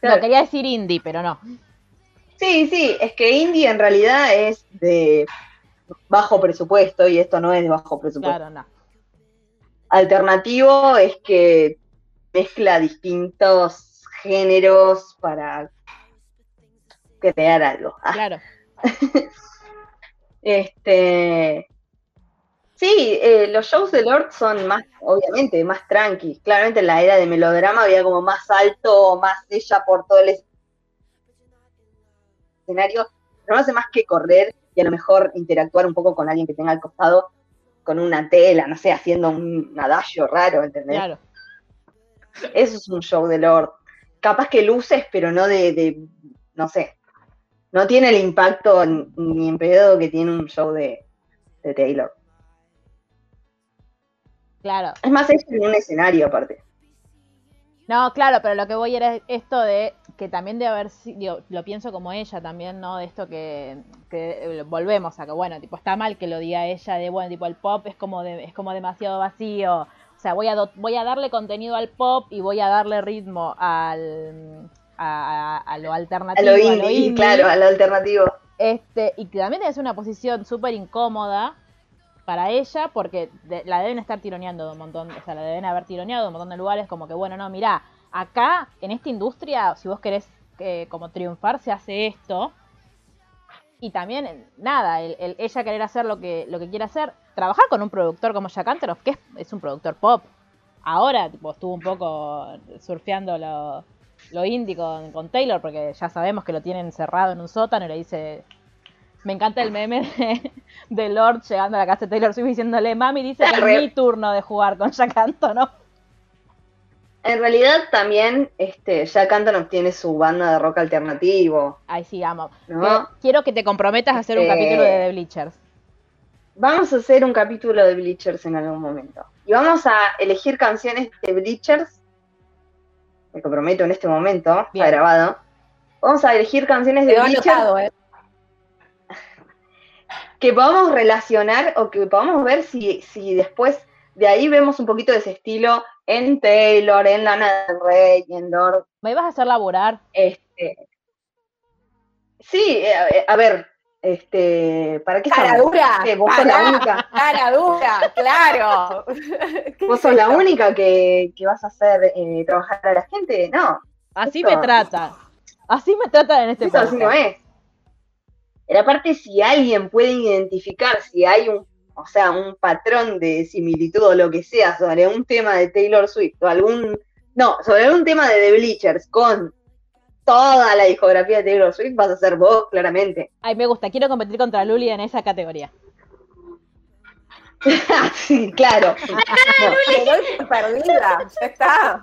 Claro. No, quería decir indie, pero no. Sí, sí, es que indie en realidad es de bajo presupuesto y esto no es de bajo presupuesto. Claro, no. Alternativo es que mezcla distintos géneros para crear algo. Ah, Claro. Este, sí, eh, los shows de Lord son más, obviamente, más tranqui. Claramente en la era de melodrama había como más alto, más ella por todo el escenario, no hace más que correr y a lo mejor interactuar un poco con alguien que tenga al costado con una tela, no sé, haciendo un adagio raro, ¿entendés? Claro. Eso es un show de Lord. Capaz que luces, pero no de, de- no sé, no tiene el impacto ni en pedo que tiene un show de, de Taylor. Claro. Es más, es en un escenario aparte. No, claro, pero lo que voy era esto de que también debe haber sido, lo pienso como ella también, ¿no? De esto que, que eh, volvemos a que, bueno, tipo, está mal que lo diga ella, de, bueno, tipo, el pop es como, de- es como demasiado vacío. O sea, voy a, voy a darle contenido al pop y voy a darle ritmo al, a, a- a lo A alternativo, lo indie, claro, a lo alternativo. Este, y que también es una posición súper incómoda para ella, porque de- la deben estar tironeando de un montón, o sea, la deben haber tironeado de un montón de lugares, como que, bueno, no, mirá, acá, en esta industria, si vos querés eh, como triunfar, se hace esto. Y también, nada, el, el- ella querer hacer lo que, lo que quiere hacer, trabajar con un productor como Jack Antonoff, que es, es un productor pop. Ahora, tipo, estuvo un poco surfeando lo, lo indie con, con Taylor, porque ya sabemos que lo tienen encerrado en un sótano y le dice, me encanta el meme de, de Lord llegando a la casa de Taylor Swift diciéndole, mami dice que es mi turno de jugar con Jack Antonoff. En realidad también este, Jack Antonoff tiene su banda de rock alternativo, Ahí sí, amo. ¿no? Quiero que te comprometas a hacer un Eh, capítulo de The Bleachers. Vamos a hacer un capítulo de Bleachers en algún momento. Y vamos a elegir canciones de Bleachers. Me comprometo en este momento, Bien. está grabado. Vamos a elegir canciones de anotado, ¿eh? que podamos relacionar o que podamos ver si, si después de ahí vemos un poquito de ese estilo en Taylor, en Lana del Rey, en Lord. ¿Me ibas a hacer laburar? Este, sí, eh, a ver, Este, ¿para qué Cara estamos? dura. ¿Qué, ¿Vos sos la única? Cara dura, claro. ¿Qué ¿Vos sos la única que, que vas a hacer eh, trabajar a la gente? No, Así Esto- me trata. Así me tratan en este eso así no es. Pero aparte, si alguien puede identificar si hay un, o sea, un patrón de similitud o lo que sea sobre un tema de Taylor Swift o algún, no, sobre un tema de The Bleachers con toda la discografía de Taylor Swift, vas a ser vos, claramente. Ay, me gusta. Quiero competir contra Luli en esa categoría. sí, claro. No, por perdida, ya está.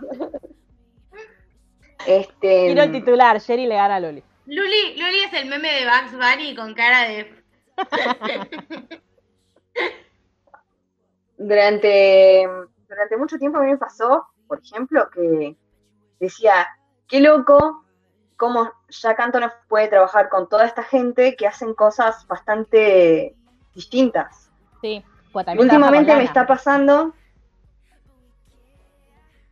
este, Quiero el titular. Jerry le gana a Luli. Luli, Luli es el meme de Bugs Bunny con cara de. durante, durante mucho tiempo a mí me pasó, por ejemplo, que decía, qué loco cómo Jack Antonoff puede trabajar con toda esta gente que hacen cosas bastante distintas. Sí. Pues Y también últimamente me está pasando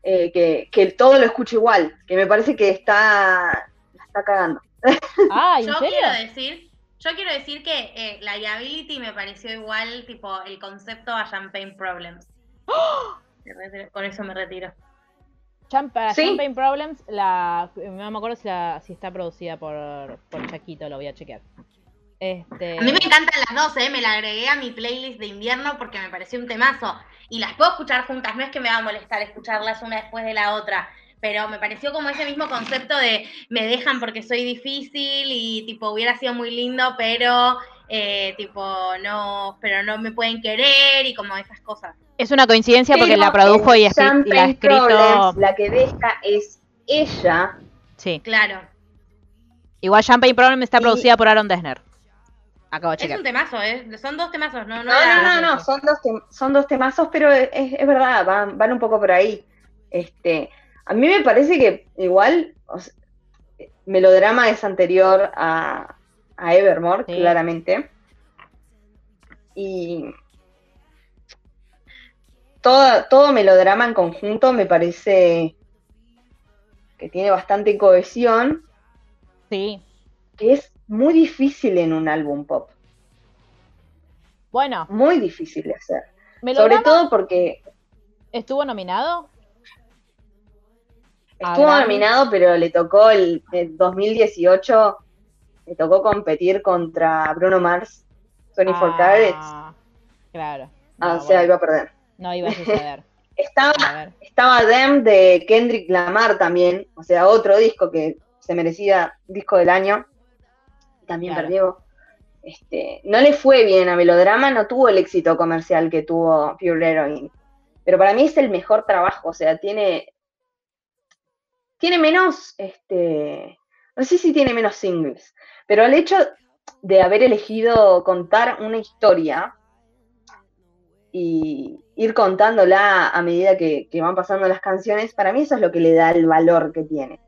eh, que, que todo lo escucho igual, que me parece que está, la está cagando. Ay, ¿en Yo serio? quiero decir, yo quiero decir que eh, la Liability me pareció igual, tipo, el concepto a Champagne Problems. Con eso me retiro. Champ- para Sí. Champagne Problems, la, no me acuerdo si, la- si está producida por, por Chaquito, lo voy a chequear. Este, A mí me encantan las dos, ¿eh? Me la agregué a mi playlist de invierno porque me pareció un temazo. Y las puedo escuchar juntas, no es que me va a molestar escucharlas una después de la otra. Pero me pareció como ese mismo concepto de me dejan porque soy difícil y tipo hubiera sido muy lindo, pero eh, tipo no, pero no me pueden querer y como esas cosas. Es una coincidencia porque la produjo y, en escri- y la ha escrito. La que deja es ella. Sí. Claro. Igual Champagne Problems está Y- producida por Aaron Dessner. Acabo de Es chequear. un temazo, ¿eh? Son dos temazos, no, no, No, no, no, no, son dos, tem- son dos temazos, pero es, es verdad, van, van un poco por ahí. Este, a mí me parece que igual o sea, Melodrama es anterior a, a Evermore, Sí. claramente. Y todo, todo Melodrama en conjunto me parece que tiene bastante cohesión, Sí. que es muy difícil en un álbum pop, Bueno, muy difícil de hacer. Sobre todo porque estuvo nominado. Estuvo nominado, pero le tocó el, el 2018, le tocó competir contra Bruno Mars, 24 Carats, Ah, Claro. ah, o sea, iba a perder. No iba a suceder. Estaba, A estaba Them de Kendrick Lamar también, o sea, otro disco que se merecía disco del año, también Claro. perdió. Este, no le fue bien a Melodrama, no tuvo el éxito comercial que tuvo Pure Heroine, pero para mí es el mejor trabajo, o sea, tiene tiene menos, este, no sé si tiene menos singles, pero el hecho de haber elegido contar una historia y ir contándola a medida que, que van pasando las canciones, para mí eso es lo que le da el valor que tiene.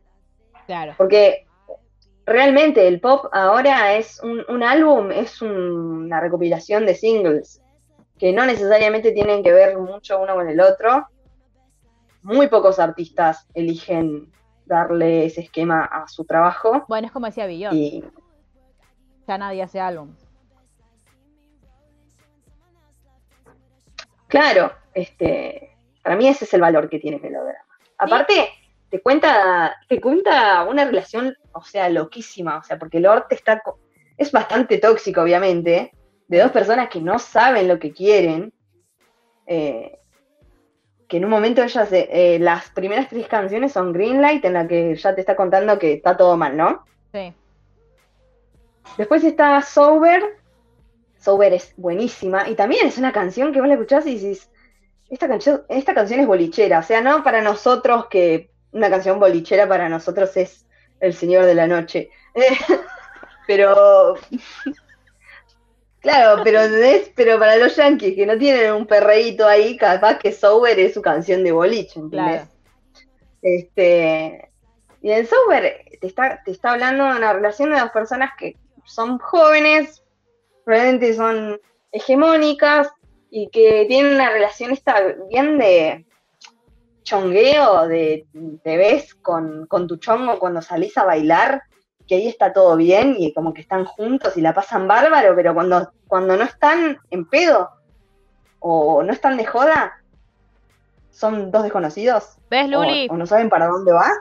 Claro. Porque realmente el pop ahora es un, un álbum, es un- una recopilación de singles que no necesariamente tienen que ver mucho uno con el otro. Muy pocos artistas eligen darle ese esquema a su trabajo Bueno, es como decía Billon. y Ya nadie hace álbum. Claro, este, para mí ese es el valor que tiene Melodrama. Aparte, te cuenta, te cuenta una relación, o sea, loquísima, o sea, porque Lord está, es bastante tóxico, obviamente, de dos personas que no saben lo que quieren, eh, que en un momento ellas, eh, eh, las primeras tres canciones son Greenlight, en la que ya te está contando que está todo mal, ¿no? Sí. Después está Sober. Sober es buenísima. Y también es una canción que vos la escuchás y dices, esta canción, esta canción es bolichera. O sea, no para nosotros que una canción bolichera para nosotros es El Señor de la Noche. pero... Claro, pero es, pero para los yankees que no tienen un perreíto ahí, capaz que Sober es su canción de boliche, ¿entendés? Claro. Este, y en Sober te está, te está hablando de una relación de dos personas que son jóvenes, probablemente son hegemónicas y que tienen una relación esta bien de chongueo, de te ves con, con tu chongo cuando salís a bailar que ahí está todo bien y como que están juntos y la pasan bárbaro, pero cuando, cuando no están en pedo o no están de joda, son dos desconocidos. ¿Ves, o- Luli? O, no saben para dónde va.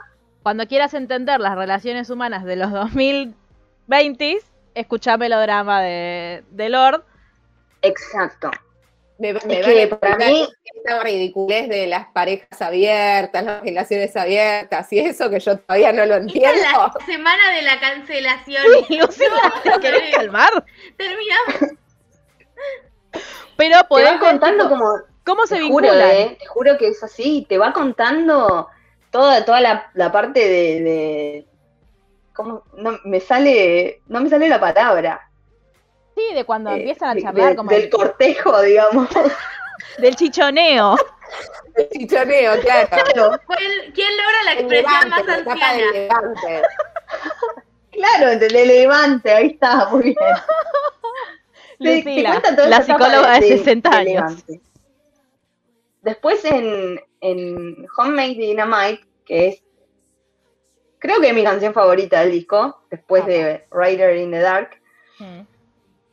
Cuando quieras entender las relaciones humanas de los 2020, escuchá Melodrama de, de Lord. Exacto. Me, me Es que para mí- esta ridiculez de las parejas abiertas, las relaciones abiertas y eso que yo todavía no lo Esta es entiendo. la semana de la cancelación. Lucila, ¿te querés calmar? Terminamos. Pero Te podés va ver, contando tipo, como, cómo se te juro, vinculan. eh, te juro que es así, te va contando toda, toda la, la parte de, de- ¿cómo? No me sale, no me sale la palabra. Sí, de cuando eh, empiezan a charlar de- como del cortejo, digamos. del chichoneo. El chichoneo, claro. ¿Quién, quién logra la expresión más del anciana? levante. Claro, el de levante, ahí está, muy bien. Te- te Lucila, la psicóloga de 60 de años. Después en, en Homemade Dynamite, que es creo que es mi canción favorita del disco, después de Rider in the Dark. Mm.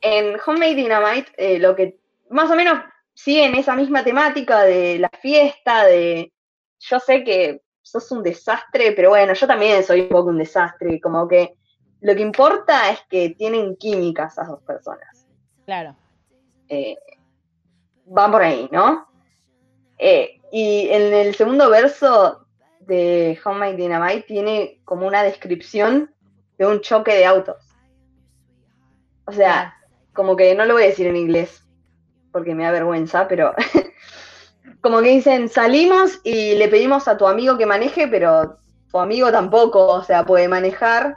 En Homemade Dynamite, eh, lo que más o menos sigue en esa misma temática de la fiesta, de yo sé que sos un desastre, pero bueno, yo también soy un poco un desastre, como que lo que importa es que tienen química esas dos personas. Claro. Eh, va por ahí, ¿no? Eh, y en el segundo verso de Homemade Dynamite tiene como una descripción de un choque de autos. O sea, como que no lo voy a decir en inglés porque me da vergüenza, pero como que dicen, salimos y le pedimos a tu amigo que maneje, pero tu amigo tampoco, o sea, puede manejar.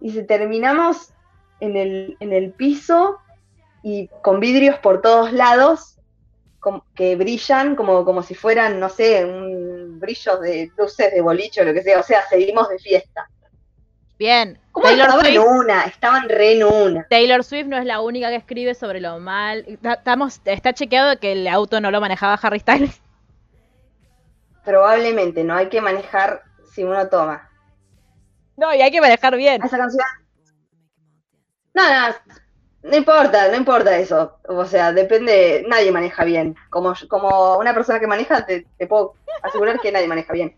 Y si terminamos en el, en el piso y con vidrios por todos lados que brillan como, como si fueran, no sé, un brillo de luces de boliche o lo que sea, o sea, seguimos de fiesta. Bien. ¿Cómo Taylor estaban en Swift, una? Estaban re en una. Taylor Swift no es la única que escribe sobre lo mal. Ta- Estamos, está chequeado que el auto no lo manejaba Harry Styles. Probablemente no hay que manejar si uno toma. No, y hay que manejar bien. Esa canción. No, no, no importa, no importa eso. O sea, depende, nadie maneja bien. Como, como una persona que maneja, te, te puedo asegurar que nadie maneja bien.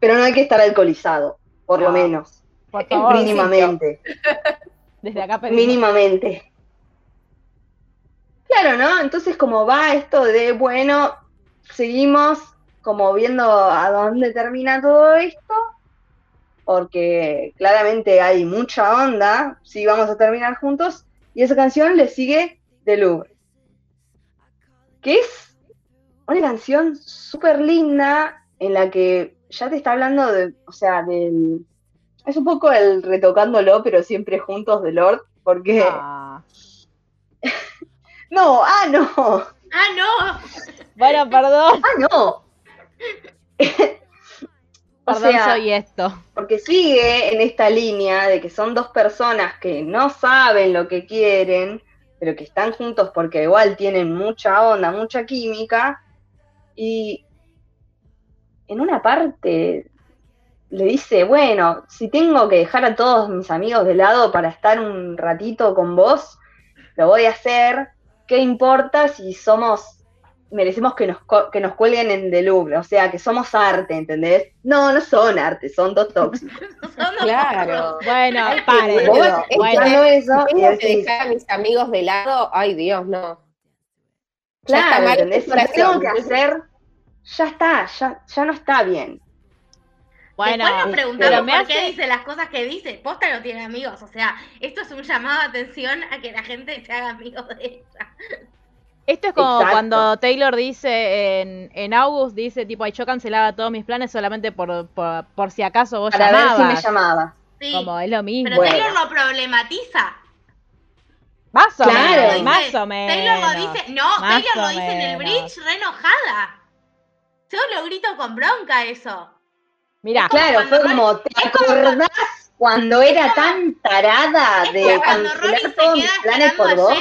Pero no hay que estar alcoholizado, por lo No, menos. Por favor, Mínimamente. desde acá pedimos. Mínimamente. Claro, ¿no? Entonces, como va esto de, bueno, seguimos como viendo a dónde termina todo esto, porque claramente hay mucha onda, sí vamos a terminar juntos, y esa canción le sigue de Louvre, que es una canción súper linda en la que ya te está hablando de, o sea, del... Es un poco el retocándolo, pero siempre juntos de Lord, porque... Ah. No, ah, no, Ah, no. Bueno, perdón. ah, no. O Perdón, sea, soy esto. porque sigue en esta línea de que son dos personas que no saben lo que quieren, pero que están juntos porque igual tienen mucha onda, mucha química, y en una parte le dice, bueno, si tengo que dejar a todos mis amigos de lado para estar un ratito con vos, lo voy a hacer, ¿qué importa si somos merecemos que nos, co- que nos cuelguen en The Louvre, o sea, que somos arte, ¿entendés? No, no son arte, son dos tóxicos. Son dos Claro. Bueno, Ay, pare. qué Vos bueno. eso Tengo que dejar a mis amigos de lado. Ay, Dios, no. Ya está claro, mal ¿entendés? lo tengo que hacer, ya está, ya, ya no está bien. Bueno, Después nos pero preguntamos me por qué hace- dice las cosas que dice. Posta no tiene amigos. O sea, esto es un llamado de atención a que la gente se haga amigos de ella. Esto es como Exacto. cuando Taylor dice en, en August, dice tipo, ay, yo cancelaba todos mis planes solamente por, por, por si acaso vos Para ver si me llamabas. llamaba. Sí. Como es lo mismo. Pero Bueno. Taylor lo problematiza. Más o Claro. menos, Dice- más o menos. Taylor lo dice. No, Más Taylor lo dice en el bridge re enojada. Yo lo grito con bronca eso. Mirá, Claro, fue como, ¿te es como acordás cuando era tan tarada Es de como cuando Rory cancelar se todos mis queda planes por vos?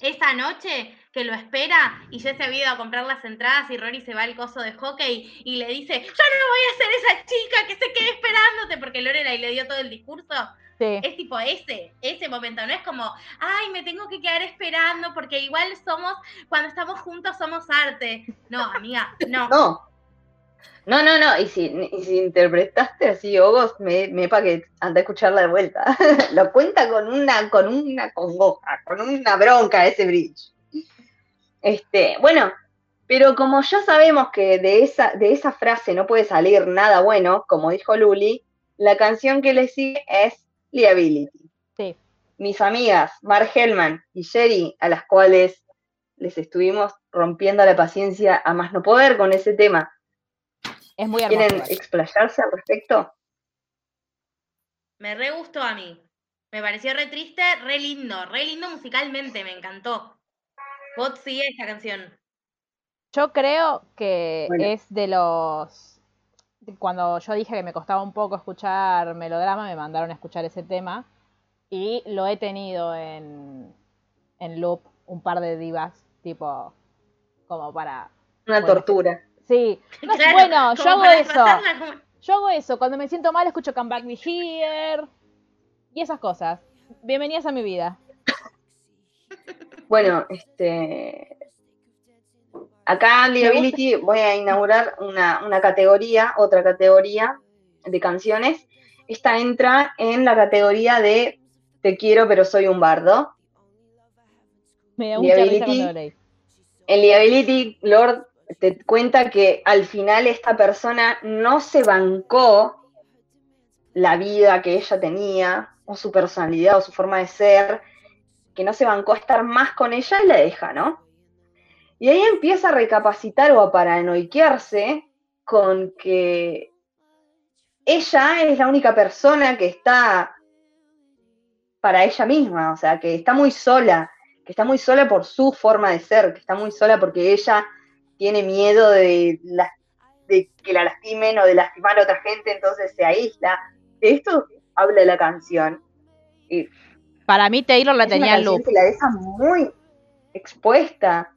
Esa noche que lo espera y Jess se había ido a comprar las entradas y Rory se va al coso de hockey y le dice, yo no voy a ser esa chica que se quede esperándote porque Lorelai le dio todo el discurso. Sí. Es tipo ese, ese momento, no es como, ay, me tengo que quedar esperando porque igual somos, cuando estamos juntos somos arte. No, amiga, no. No. No, no, no. Y si, y si interpretaste así, Ogos, me, me pa que anda a escucharla de vuelta. Lo cuenta con una, con una congoja, con una bronca ese bridge. Este, bueno, pero como ya sabemos que de esa, de esa frase no puede salir nada bueno, como dijo Luli, la canción que le sigue es Liability. Sí. Mis amigas, Mark Hellman y Sherry, a las cuales les estuvimos rompiendo la paciencia a más no poder con ese tema, Es muy hermoso. ¿quieren explayarse al respecto? Me re gustó a mí. Me pareció re triste, re lindo, re lindo musicalmente, me encantó. Vos sigue esta canción. Yo creo que Bueno. es de los. Cuando yo dije que me costaba un poco escuchar melodrama, me mandaron a escuchar ese tema. Y lo he tenido en, en loop un par de divas, tipo, como para. Una Bueno. tortura. Sí, no Claro, bueno, yo hago eso. como- Yo hago eso. Cuando me siento mal, escucho Come Back Me Here. Y esas cosas. Bienvenidas a mi vida. Bueno, este. Acá en Liability voy a inaugurar una, una categoría, otra categoría de canciones. Esta entra en la categoría de Te quiero, pero soy un bardo. Me da mucha risa Liability. cuando lo leí. En Liability, Lord te cuenta que al final esta persona no se bancó la vida que ella tenía, o su personalidad, o su forma de ser, que no se bancó a estar más con ella y la deja, ¿no? Y ahí empieza a recapacitar o a paranoiquearse con que ella es la única persona que está para ella misma, o sea, que está muy sola, que está muy sola por su forma de ser, que está muy sola porque ella tiene miedo de, que la lastimen o de lastimar a otra gente, entonces se aísla. De esto habla la canción. Y Para mí, Taylor la es tenía en canción loop. que la deja muy expuesta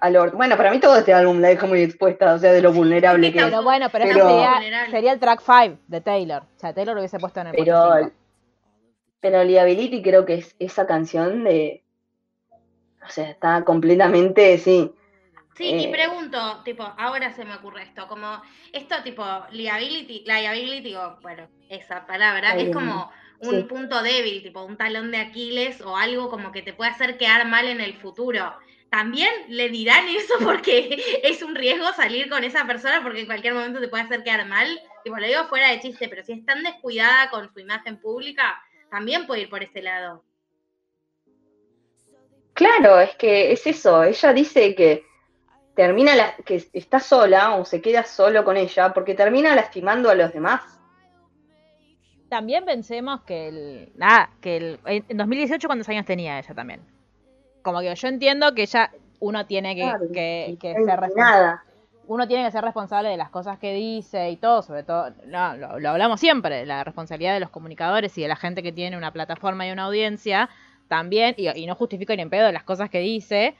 a Lord. Bueno, para mí todo este álbum la deja muy expuesta, o sea, de lo vulnerable que es. Pero bueno, pero, Pero- sería, sería el track 5 de Taylor. O sea, Taylor lo hubiese puesto en el Pero, pero Liability creo que es esa canción de. O sea, está completamente, sí. Sí, y Eh. pregunto, tipo, ahora se me ocurre esto, como, esto tipo, liability, liability, o bueno, esa palabra, es como un sí. punto débil, tipo un talón de Aquiles o algo como que te puede hacer quedar mal en el futuro. También le dirán eso porque es un riesgo salir con esa persona porque en cualquier momento te puede hacer quedar mal. Tipo, lo digo fuera de chiste, pero si es tan descuidada con su imagen pública, también puede ir por ese lado. Claro, es que es eso. Ella dice que termina la, que está sola o se queda solo con ella porque termina lastimando a los demás. También pensemos que el. Nada, que el. En 2018, ¿cuántos años tenía ella también? Como que yo entiendo que ella. Uno tiene que, Claro, que, que no ser responsable. Uno tiene que ser responsable de las cosas que dice y todo, sobre todo. No, lo, lo hablamos siempre, la responsabilidad de los comunicadores y de la gente que tiene una plataforma y una audiencia. También, y, y no justifico ni en pedo de las cosas que dice,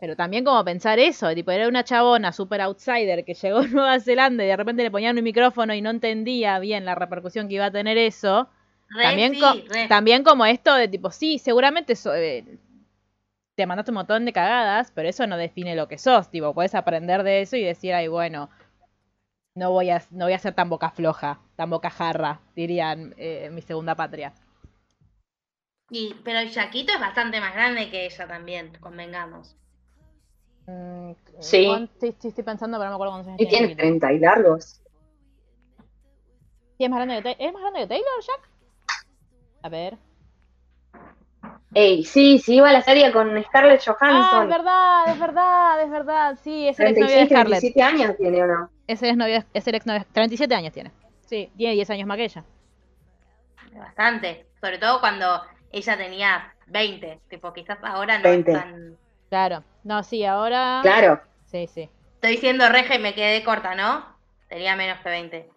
pero también como pensar eso, tipo, era una chabona super outsider que llegó a Nueva Zelanda y de repente le ponían un micrófono y no entendía bien la repercusión que iba a tener eso. Re También, sí, co- re. también como esto de tipo, sí, seguramente so- eh, te mandaste un montón de cagadas, pero eso no define lo que sos. Tipo, puedes aprender de eso y decir, ay, bueno, no voy a, no voy a ser tan boca floja, tan boca jarra, dirían eh, en mi segunda patria. Y, pero Yaquito es bastante más grande que ella también, convengamos. Mm, Sí. ¿cuán- sí, sí, estoy pensando, pero no me acuerdo cuántos años Y tiene tiene Yaquito. 30 y largos. Sí, es más grande que Taylor. ¿Es más grande que Taylor, Jack? A ver. Ey, sí, sí iba a la serie con Scarlett Ah, es Johansson. verdad, es verdad, es verdad. Sí, es el exnovio de 36, Scarlett. 37 años tiene o no. Es el exnovio, es el exnovio. 37 años tiene. Sí, tiene 10 años más que ella. Bastante. Sobre todo cuando ella tenía 20. Tipo, quizás ahora no 20. es tan. Claro. No, sí, ahora. Claro. Sí, sí. Estoy diciendo reja y me quedé corta, ¿no? Tenía menos que 20.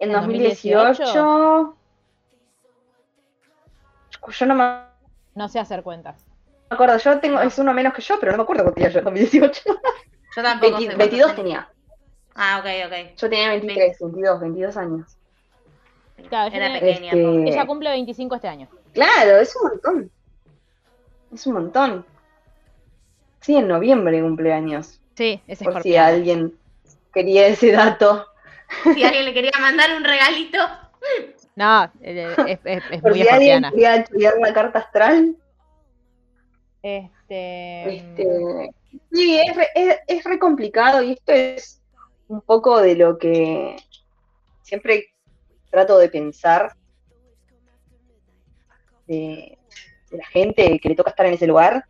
En ¿En 2018. 2018? Yo no me No sé hacer cuentas. acuerdo, yo tengo, es uno menos que yo, pero no me acuerdo cuánto tenía yo en 2018. Yo tampoco 20 sé 22 cuántos tenía. Ah, ok, ok. Yo tenía 23, 22, 22 años. Claro, Era pequeña. Este, ella cumple 25 este año. Claro, es un montón. Es un montón. Sí, en noviembre cumpleaños. Sí, es Por si alguien quería ese dato. Si alguien le quería mandar un regalito. No, eh, es, es- es Por muy si alguien quería estudiar la carta astral. Este, Este, sí, es re, es, es re complicado y esto es un poco de lo que siempre trato de pensar de la gente que le toca estar en ese lugar,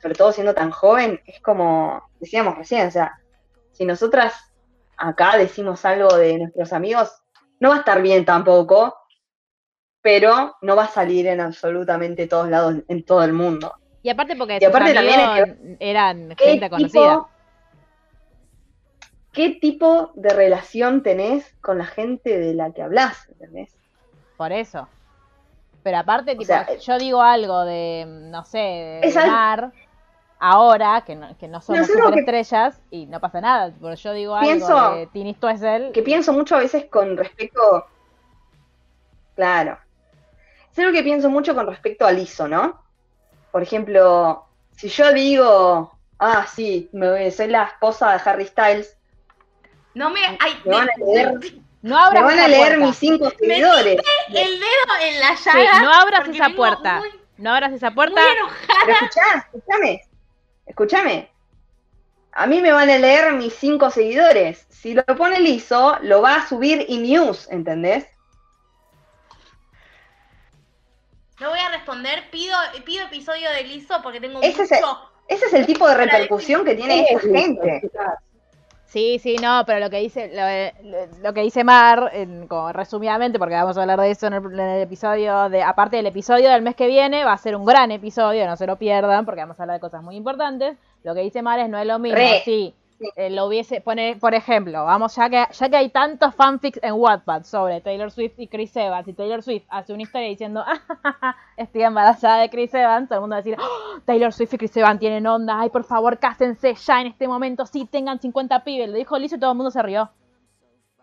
sobre todo siendo tan joven, es como decíamos recién, o sea, si nosotras acá decimos algo de nuestros amigos, no va a estar bien tampoco, pero no va a salir en absolutamente todos lados, en todo el mundo. Y aparte porque Y aparte sus también es eran ¿Qué gente conocida. ¿Qué tipo de relación tenés con la gente de la que hablas? ¿Entendés? Por eso. Pero aparte, tipo, sea, eh, yo digo algo de, no sé, de Es al- Mar, ahora, que no, que no somos que- superestrellas, y no pasa nada, porque yo digo Pienso algo de Tini Stoessel, Que pienso mucho a veces con respecto. Claro. Es algo que pienso mucho con respecto al ISO, ¿no? Por ejemplo, si yo digo, ah, sí, me, soy la esposa de Harry Styles, No me. Ay, me van a leer, no me abras van a esa leer puerta. mis cinco seguidores. el dedo en la Sí, llaga. no abras esa puerta. Muy, No abras esa muy puerta. enojada. Pero escuchá, escúchame, escúchame. A mí me van a leer mis cinco seguidores. Si lo pone el ISO, lo va a subir y news, ¿entendés? No voy a responder. Pido, pido episodio de Liso porque tengo Ese es mucho. Ese es el tipo de repercusión que tiene esta gente. Sí, sí, no, pero lo que dice lo, lo- lo que dice Mar, en- como resumidamente, porque vamos a hablar de eso en el, en el episodio de, aparte del episodio del mes que viene, va a ser un gran episodio, no se lo pierdan, porque vamos a hablar de cosas muy importantes. Lo que dice Mar es no es lo mismo, Re. sí. Eh, lo hubiese, pone, por ejemplo, vamos, ya que, ya que hay tantos fanfics en Wattpad sobre Taylor Swift y Chris Evans, y Taylor Swift hace una historia diciendo, "Ah, estoy embarazada de Chris Evans, todo el mundo va a decir, "Oh, Taylor Swift y Chris Evans tienen onda, ay, por favor, cásense ya en este momento, sí, tengan 50 pibes, lo dijo Lizo y todo el mundo se rió.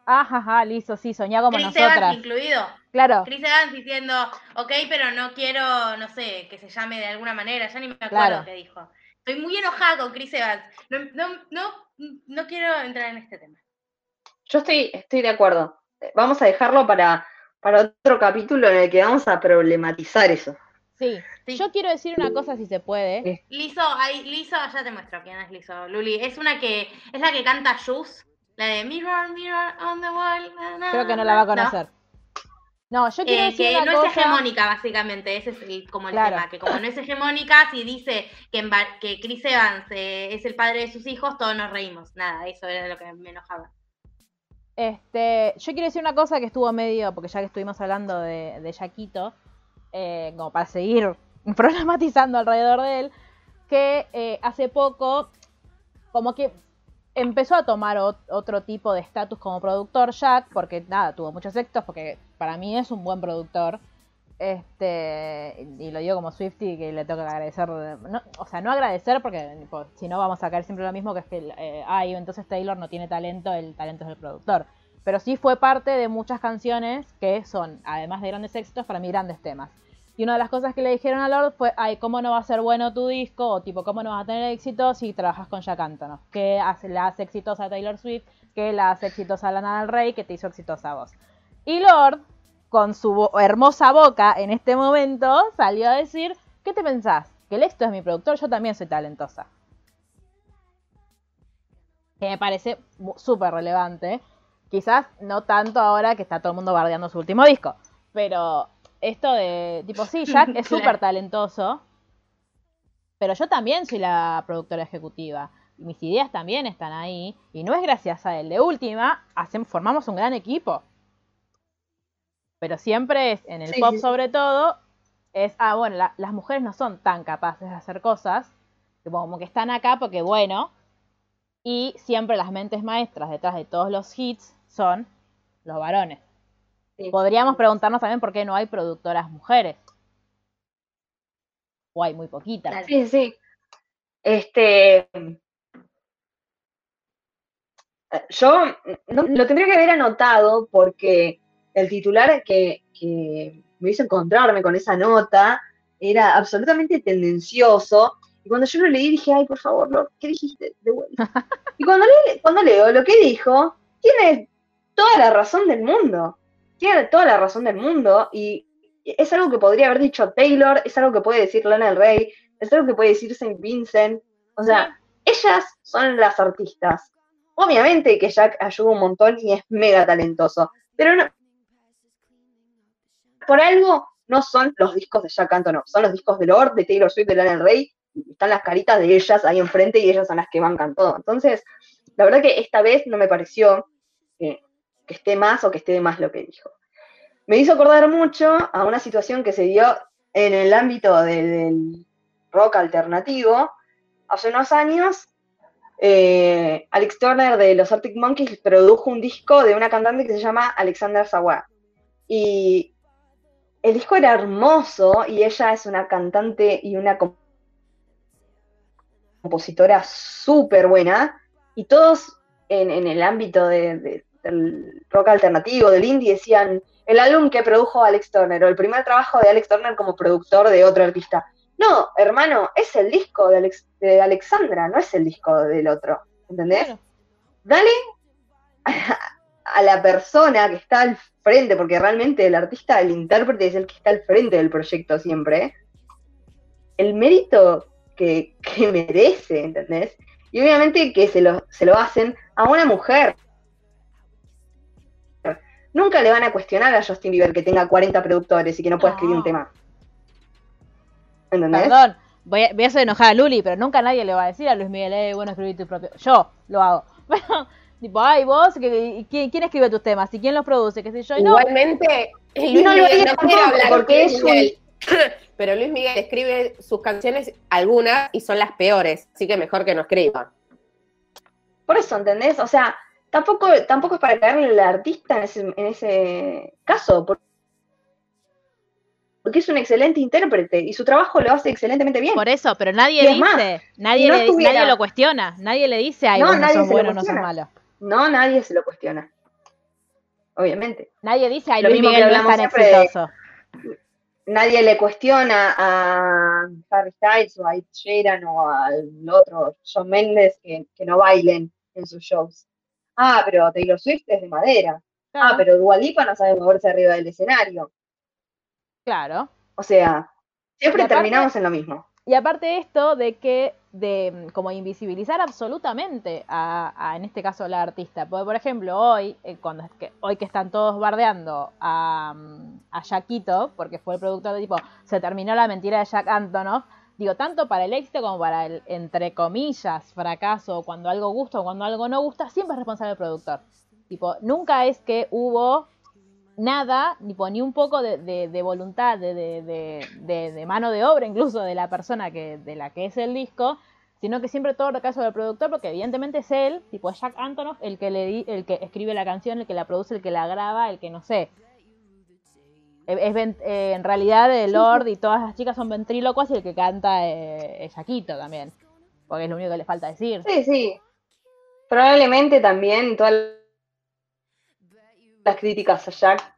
Ajaja, Lizo, sí, soñá como Chris nosotras. Evans incluido. Claro, Chris Evans diciendo, ok, pero no quiero, no sé, que se llame de alguna manera. Ya ni me acuerdo Claro. qué dijo. Estoy muy enojada con Chris Evans. No, no, no, no quiero entrar en este tema. Yo estoy, estoy de acuerdo. Eh, Vamos a dejarlo para, para otro capítulo en el que vamos a problematizar eso. sí. Sí. Yo quiero decir una cosa si se puede. Lizo, ahí, Lizo, ya te muestro quién es Lizo, Luli. Es una que, es la que canta Juice, la de Mirror, Mirror on the Wall. na, na, Creo que no la va a conocer. No, yo quiero Eh, decir que una no cosa. es hegemónica, básicamente, ese es el- como el Claro. tema, que como no es hegemónica, si dice que, que Chris Evans eh, es el padre de sus hijos, todos nos reímos. Nada, eso era lo que me enojaba. Este, yo quiero decir una cosa que estuvo medio, porque ya que estuvimos hablando de, de Yaquito, eh, como para seguir problematizando alrededor de él, que hace poco, como que empezó a tomar ot- otro tipo de estatus como productor Jack, porque nada, tuvo muchos éxitos, porque para mí es un buen productor. Este, y lo digo como Swifty que le tengo que agradecer, no, o sea, no agradecer porque tipo, si no vamos a caer siempre lo mismo que es que, eh, ay, entonces Taylor no tiene talento, el talento es del productor. Pero sí fue parte de muchas canciones que son, además de grandes éxitos, para mí grandes temas. Y una de las cosas que le dijeron a Lord fue, ay, ¿cómo no va a ser bueno tu disco? O tipo, ¿cómo no vas a tener éxito si trabajas con Jack Antonoff? Que hace, la hace exitosa a Taylor Swift, que la hace exitosa a Lana Del Rey, que te hizo exitosa a vos. Y Lord, con su hermosa boca en este momento, salió a decir, ¿qué te pensás? Que el éxito es mi productor, yo también soy talentosa. Que me parece súper relevante. Quizás no tanto ahora que está todo el mundo bardeando su último disco. Pero esto de, tipo, sí, Jack es súper talentoso. Pero yo también soy la productora ejecutiva. Y mis ideas también están ahí. Y no es gracias a él. De última, hacemos, formamos un gran equipo. Pero siempre es, en el Sí, pop sí, sobre todo, es, ah, bueno, la- las mujeres no son tan capaces de hacer cosas. Como que están acá porque, bueno. Y siempre las mentes maestras detrás de todos los hits son los varones. Sí. Podríamos preguntarnos también por qué no hay productoras mujeres. O hay muy poquitas. Sí, sí. Este. eh, Yo no- lo tendría que haber anotado porque el titular que, que me hizo encontrarme con esa nota era absolutamente tendencioso. Y cuando yo lo leí dije, ay, por favor, Lord, ¿qué dijiste? De vuelta. y cuando, le- cuando leo lo que dijo, tiene toda la razón del mundo. Tiene toda la razón del mundo. Y es algo que podría haber dicho Taylor, es algo que puede decir Lana del Rey, es algo que puede decir Saint Vincent. O sea, ellas son las artistas. Obviamente que Jack ayuda un montón y es mega talentoso, pero no, por algo no son los discos de Jack Antonoff, son los discos de Lord, de Taylor Swift, de Lana Rey, están las caritas de ellas ahí enfrente y ellas son las que bancan todo. Entonces, la verdad que esta vez no me pareció que, que esté más o que esté más lo que dijo. Me hizo acordar mucho a una situación que se dio en el ámbito de- del rock alternativo hace unos años. eh, Alex Turner de los Arctic Monkeys produjo un disco de una cantante que se llama Alexandra Sawar. Y el disco era hermoso y ella es una cantante y una com- compositora súper buena. Y todos en, en el ámbito de- de- del rock alternativo, del indie, decían el álbum que produjo Alex Turner o el primer trabajo de Alex Turner como productor de otro artista. No, hermano, es el disco de, Alex- de Alexandra, no es el disco del otro. ¿Entendés? Dale a, la persona que está al frente, porque realmente el artista, el intérprete es el que está al frente del proyecto siempre, el mérito que, que merece, ¿entendés? Y obviamente que se lo, se lo hacen a una mujer. Nunca le van a cuestionar a Justin Bieber que tenga 40 productores y que no pueda escribir un tema. ¿Entendés? Perdón, voy a, voy a hacer enojar a Luli, pero nunca nadie le va a decir a Luis Miguel, eh, bueno, escribí tu propio. Yo lo hago. Pero, tipo, ay, vos, ¿qué- ¿quién, quién escribe tus temas? ¿Y quién los produce? ¿Qué sé yo? Y no, Igualmente, Luis no Miguel no quiere tampoco, hablar porque es un-. Pero Luis Miguel escribe sus canciones, algunas, y son las peores, así que mejor que no escriba. Por eso, ¿entendés? O sea, tampoco, tampoco es para caerle al artista en ese, en ese caso, por- porque es un excelente intérprete y su trabajo lo hace excelentemente bien. por eso, pero nadie dice, más, nadie, no le, estuviera- nadie lo cuestiona, nadie le dice, ay, No, vos no nadie sos bueno, no sos malo. No, nadie se lo cuestiona. Obviamente. Nadie dice, ay, Lo Luis mismo que Miguel no es tan de- exitoso. Nadie le cuestiona a Harry Styles o a Ed Sheeran o al otro John Mendes que, que no bailen en sus shows. Ah, pero Taylor Swift es de madera. Ah, pero Dua Lipa no sabe moverse arriba del escenario. claro. O sea, siempre aparte- terminamos en lo mismo. Y aparte esto de que, de mm, como invisibilizar absolutamente a, en este caso, la artista. Porque, por ejemplo, hoy, eh, cuando que, hoy que están todos bardeando a, mm, a Jaquito, porque fue el productor de tipo, se terminó la mentira de Jack Antonoff, digo, tanto para el éxito como para el, entre comillas, fracaso, cuando algo gusta o cuando algo no gusta, siempre es responsable el productor. Tipo, nunca es que hubo nada, tipo, ni un poco de, de- de voluntad, de, de- mano de obra incluso de la persona que, de la que es el disco, sino que siempre todo recae sobre el productor, porque evidentemente es él, tipo Jack Antonoff, el que le el que escribe la canción, el que la produce, el que la graba, el que no sé. Es, eh, en realidad Lord y todas las chicas son ventrílocuas y el que canta eh, es Jaquito también. Porque es lo único que le falta decir. Sí, sí. Probablemente también todas las críticas a Jack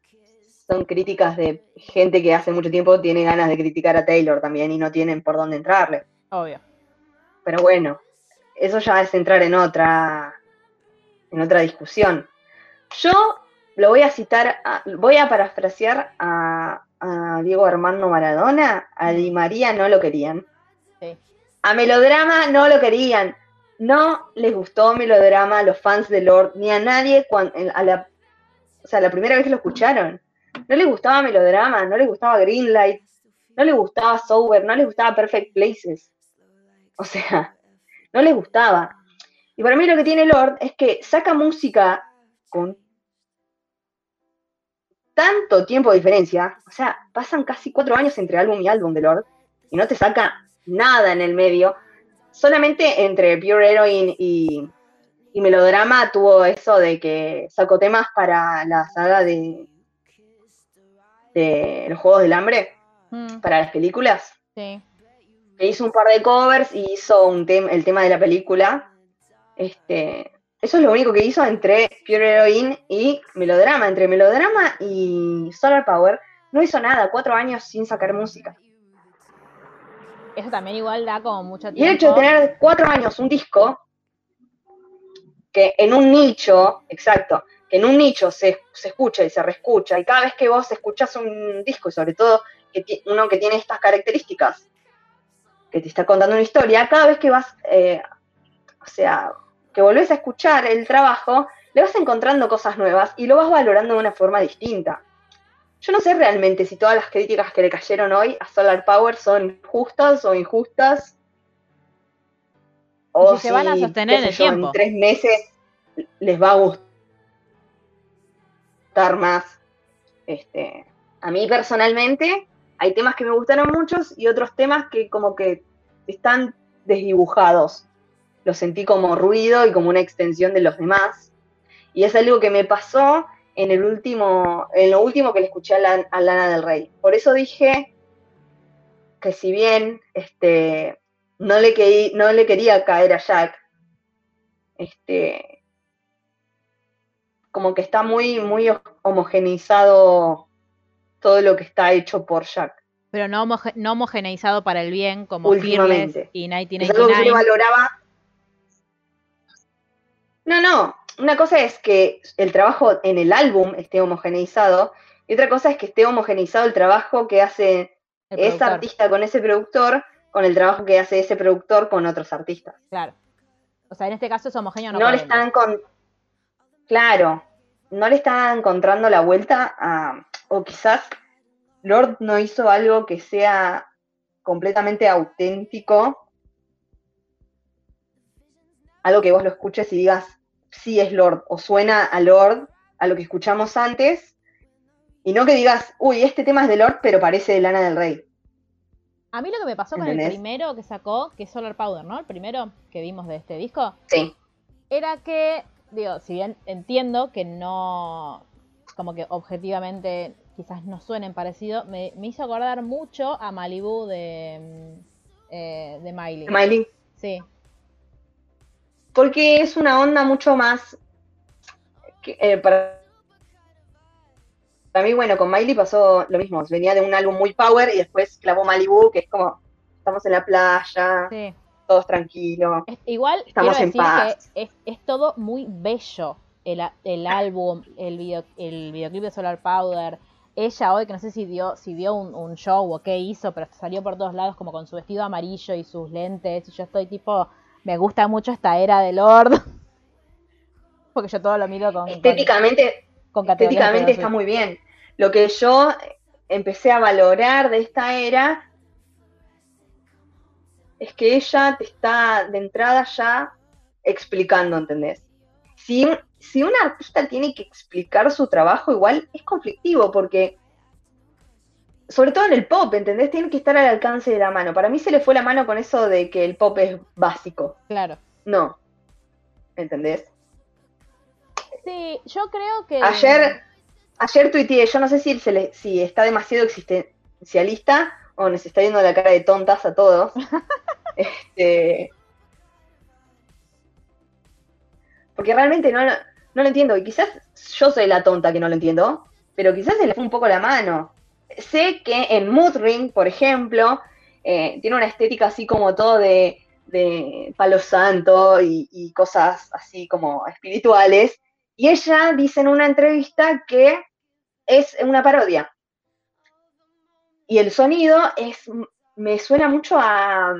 son críticas de gente que hace mucho tiempo tiene ganas de criticar a Taylor también y no tienen por dónde entrarle. Obvio. Pero bueno, eso ya es entrar en otra, en otra discusión. Yo lo voy a citar, a- voy a parafrasear a, a Diego Armando Maradona, a Di María no lo querían. Sí. A Melodrama no lo querían. No les gustó Melodrama a los fans de Lord, ni a nadie a la, o sea, la primera vez que lo escucharon. No les gustaba Melodrama, no les gustaba Greenlight, no les gustaba Sober, no les gustaba Perfect Places. O sea, no les gustaba. Y para mí lo que tiene Lord es que saca música con tanto tiempo de diferencia. O sea, pasan casi cuatro años entre álbum y álbum de Lord y no te saca nada en el medio. Solamente entre Pure Heroine y, y Melodrama tuvo eso de que sacó temas para la saga de, de los Juegos del Hambre, Mm, para las películas sí. que hizo un par de covers y hizo un tem- el tema de la película. Este, Eso es lo único que hizo entre Pure Heroine y Melodrama. Entre Melodrama y Solar Power no hizo nada, cuatro años sin sacar música. Eso también igual da como mucho Y el hecho de tiempo. tener cuatro años un disco que en un nicho, exacto, que en un nicho se, se escucha y se reescucha, y cada vez que vos escuchás un disco, y sobre todo que uno que tiene estas características, que te está contando una historia, cada vez que vas, eh, o sea, que volvés a escuchar el trabajo, le vas encontrando cosas nuevas y lo vas valorando de una forma distinta. Yo no sé realmente si todas las críticas que le cayeron hoy a Solar Power son justas o injustas. Si se van a sostener en el yo, tiempo. En tres meses les va a gustar más. Este, a mí personalmente hay temas que me gustaron muchos y otros temas que como que están desdibujados. Lo sentí como ruido y como una extensión de los demás. Y es algo que me pasó en el último, en lo último que le escuché a, a Lana del Rey. Por eso dije que si bien este, no, le querí- no le quería caer a Jack, este, como que está muy, muy homogeneizado todo lo que está hecho por Jack. Pero no, homoge- no homogeneizado para el bien como Últimamente. Fearless y Es algo que yo 1999. valoraba. No, no. Una cosa es que el trabajo en el álbum esté homogeneizado y otra cosa es que esté homogeneizado el trabajo que hace productor, artista con ese productor con el trabajo que hace ese productor con otros artistas. Claro. O sea, en este caso es homogéneo no, No, le están con. Claro, no le están encontrando la vuelta a. O quizás Lord no hizo algo que sea completamente auténtico. Algo que vos lo escuches y digas, sí es Lord, o suena a Lord, a lo que escuchamos antes, y no que digas, uy, este tema es de Lord, pero parece de Lana del Rey. A mí lo que me pasó con el primero que sacó, que es Solar Powder, ¿no? El primero que vimos de este disco, Sí. era que, digo, si bien entiendo que no, como que objetivamente quizás no suenen parecido, me, me hizo acordar mucho a Malibu de, mm, eh, de Miley. Miley. Sí, Porque es una onda mucho más. que, eh, para, mí, bueno, con Miley pasó lo mismo. Venía de un álbum muy power y después clavó Malibu, que es como. Estamos en la playa, sí. todos tranquilos. Es- igual Estamos en decir paz. que es, es todo muy bello. El, el álbum, el, video, el videoclip de Solar Powder. Ella hoy, que no sé si dio, si dio un, un show o qué hizo, pero salió por todos lados como con su vestido amarillo y sus lentes. Y yo estoy tipo, me gusta mucho esta era de Lord. Porque yo todo lo miro con, con, Estéticamente, con de estéticamente está muy bien. Lo que yo empecé a valorar de esta era es que ella te está de entrada ya explicando, ¿entendés? Si, un- si un artista tiene que explicar su trabajo, igual es conflictivo, porque sobre todo en el pop, ¿entendés? Tiene que estar al alcance de la mano. Para mí se le fue la mano con eso de que el pop es básico. Claro. No. ¿Entendés? Sí, yo creo que. Ayer, ayer tuiteé, yo no sé si, se le- si está demasiado existencialista o nos está viendo la cara de tontas a todos. este, porque realmente no, lo- no lo entiendo. Y quizás yo soy la tonta que no lo entiendo, pero quizás se le fue un poco la mano. Sé que en Mood Ring, por ejemplo, eh, tiene una estética así como todo de, de palo santo y, y cosas así como espirituales. Y ella dice en una entrevista que es una parodia. Y el sonido es, me suena mucho a,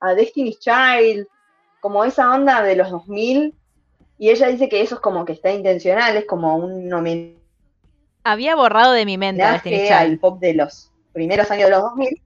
a Destiny's Child, como esa onda de los 2000. Y ella dice que eso es como que está intencional, es como un homenaje Había borrado de mi mente a Destiny's al Child. pop de los primeros años de los 2000.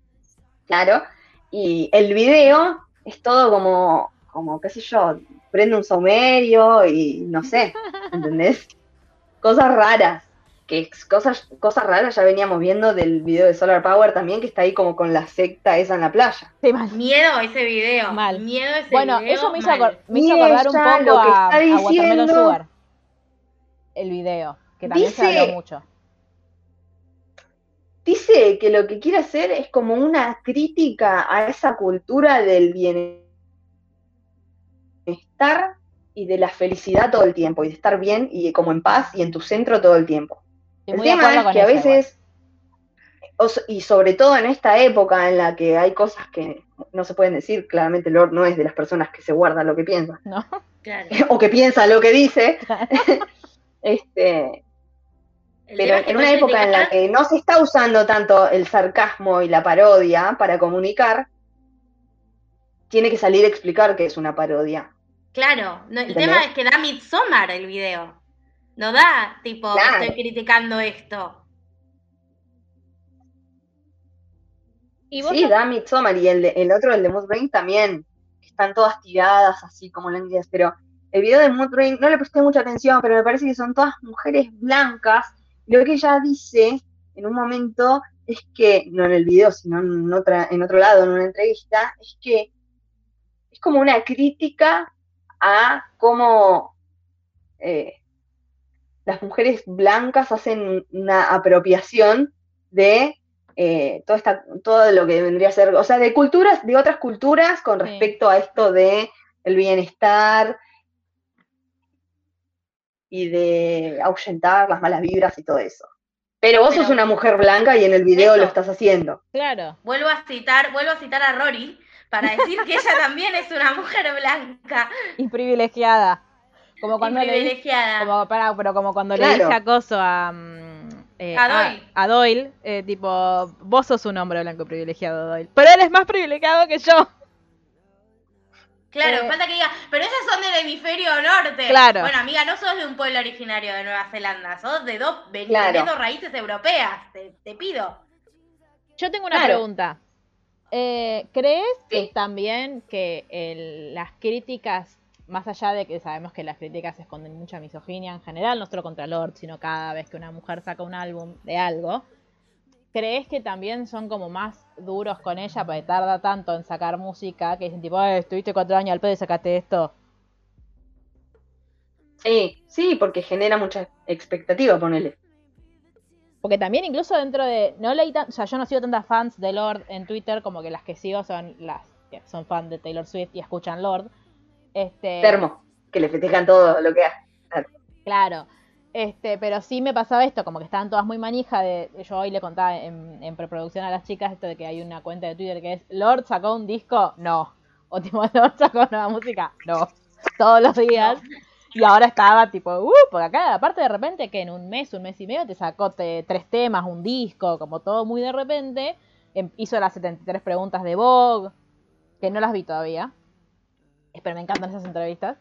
Claro. Y el video es todo como, como qué sé yo, prende un saumerio y no sé, ¿entendés? Cosas raras. Que es- cosas, cosas raras ya veníamos viendo del video de Solar Power también, que está ahí como con la secta esa en la playa. Sí, mal. Miedo ese video. Mal. Miedo ese Bueno, video. eso me hizo, acor- me hizo acordar un poco lo que a, está a Watermelon diciendo- Sugar. El video, que también se Dice- habló mucho. Dice que lo que quiere hacer es como una crítica a esa cultura del bienestar y de la felicidad todo el tiempo, y de estar bien y como en paz y en tu centro todo el tiempo. El tema es que a veces, y sobre todo en esta época en la que hay cosas que no se pueden decir, claramente Lord no es de las personas que se guardan lo que piensa, ¿no? Claro. o que piensa lo que dice, este, El pero en una época en la que no se está usando tanto el sarcasmo y la parodia para comunicar, tiene que salir a explicar que es una parodia. Claro, no, el ¿Entendés? tema es que da Midsommar el video. No da, tipo, Claro. estoy criticando esto. Y vos Sí, da Midsommar y el, de- el otro, el de Mood Ring, también. que Están todas tiradas así como lenguas, pero el video de Mood Ring no le presté mucha atención, pero me parece que son todas mujeres blancas. Y lo que ella dice en un momento es que, no en el video, sino en, otra, en otro lado, en una entrevista, es que es como una crítica a cómo eh, las mujeres blancas hacen una apropiación de eh, todo, esta, todo lo que vendría a ser, o sea, de culturas, de otras culturas con Sí. respecto a esto de el bienestar y de ahuyentar las malas vibras y todo eso. Pero vos Pero- sos una mujer blanca y en el video Eso. lo estás haciendo. Claro. Vuelvo a citar, vuelvo a citar a Rory para decir que ella también es una mujer blanca Y privilegiada. Como y cuando le dice, privilegiada. como, pará, pero como cuando le dice acoso a, mm, eh, A Doyle. a Doyle, eh, tipo, vos sos un hombre blanco privilegiado, Doyle. Pero él es más privilegiado que yo. Claro, Eh, falta que diga, pero ellas son del hemisferio norte. Claro. Bueno, amiga, no sos de un pueblo originario de Nueva Zelanda, sos de dos, ven- Claro. raíces europeas, te, te pido. Yo tengo una Claro. pregunta. Eh, ¿Crees Sí. también que el- las críticas, más allá de que sabemos que las críticas esconden mucha misoginia en general, no solo contra Lord, sino cada vez que una mujer saca un álbum de algo, ¿crees que también son como más duros con ella porque tarda tanto en sacar música que dicen tipo, "Ay, estuviste cuatro años al pedo y sacaste esto? Sí, sí, porque genera mucha expectativa, ponele. Porque también incluso dentro de. No leí tan, o sea, yo no sigo tantas fans de Lord en Twitter como que las que sigo son las que son fans de Taylor Swift y escuchan Lord. Este, Termo, que le festejan todo lo que hace. Claro. Este, pero sí me pasaba esto, como que estaban todas muy manija de. Yo hoy le contaba en, en preproducción a las chicas esto de que hay una cuenta de Twitter que es Lord sacó un disco, no. O tipo, Lord sacó nueva música, no. Todos los días. Y ahora estaba tipo, uh, porque acá aparte de repente que en un mes, un mes y medio te sacó te- tres temas, un disco, como todo muy de repente. Em- hizo las 73 preguntas de Vogue, que no las vi todavía. Pero me encantan esas entrevistas.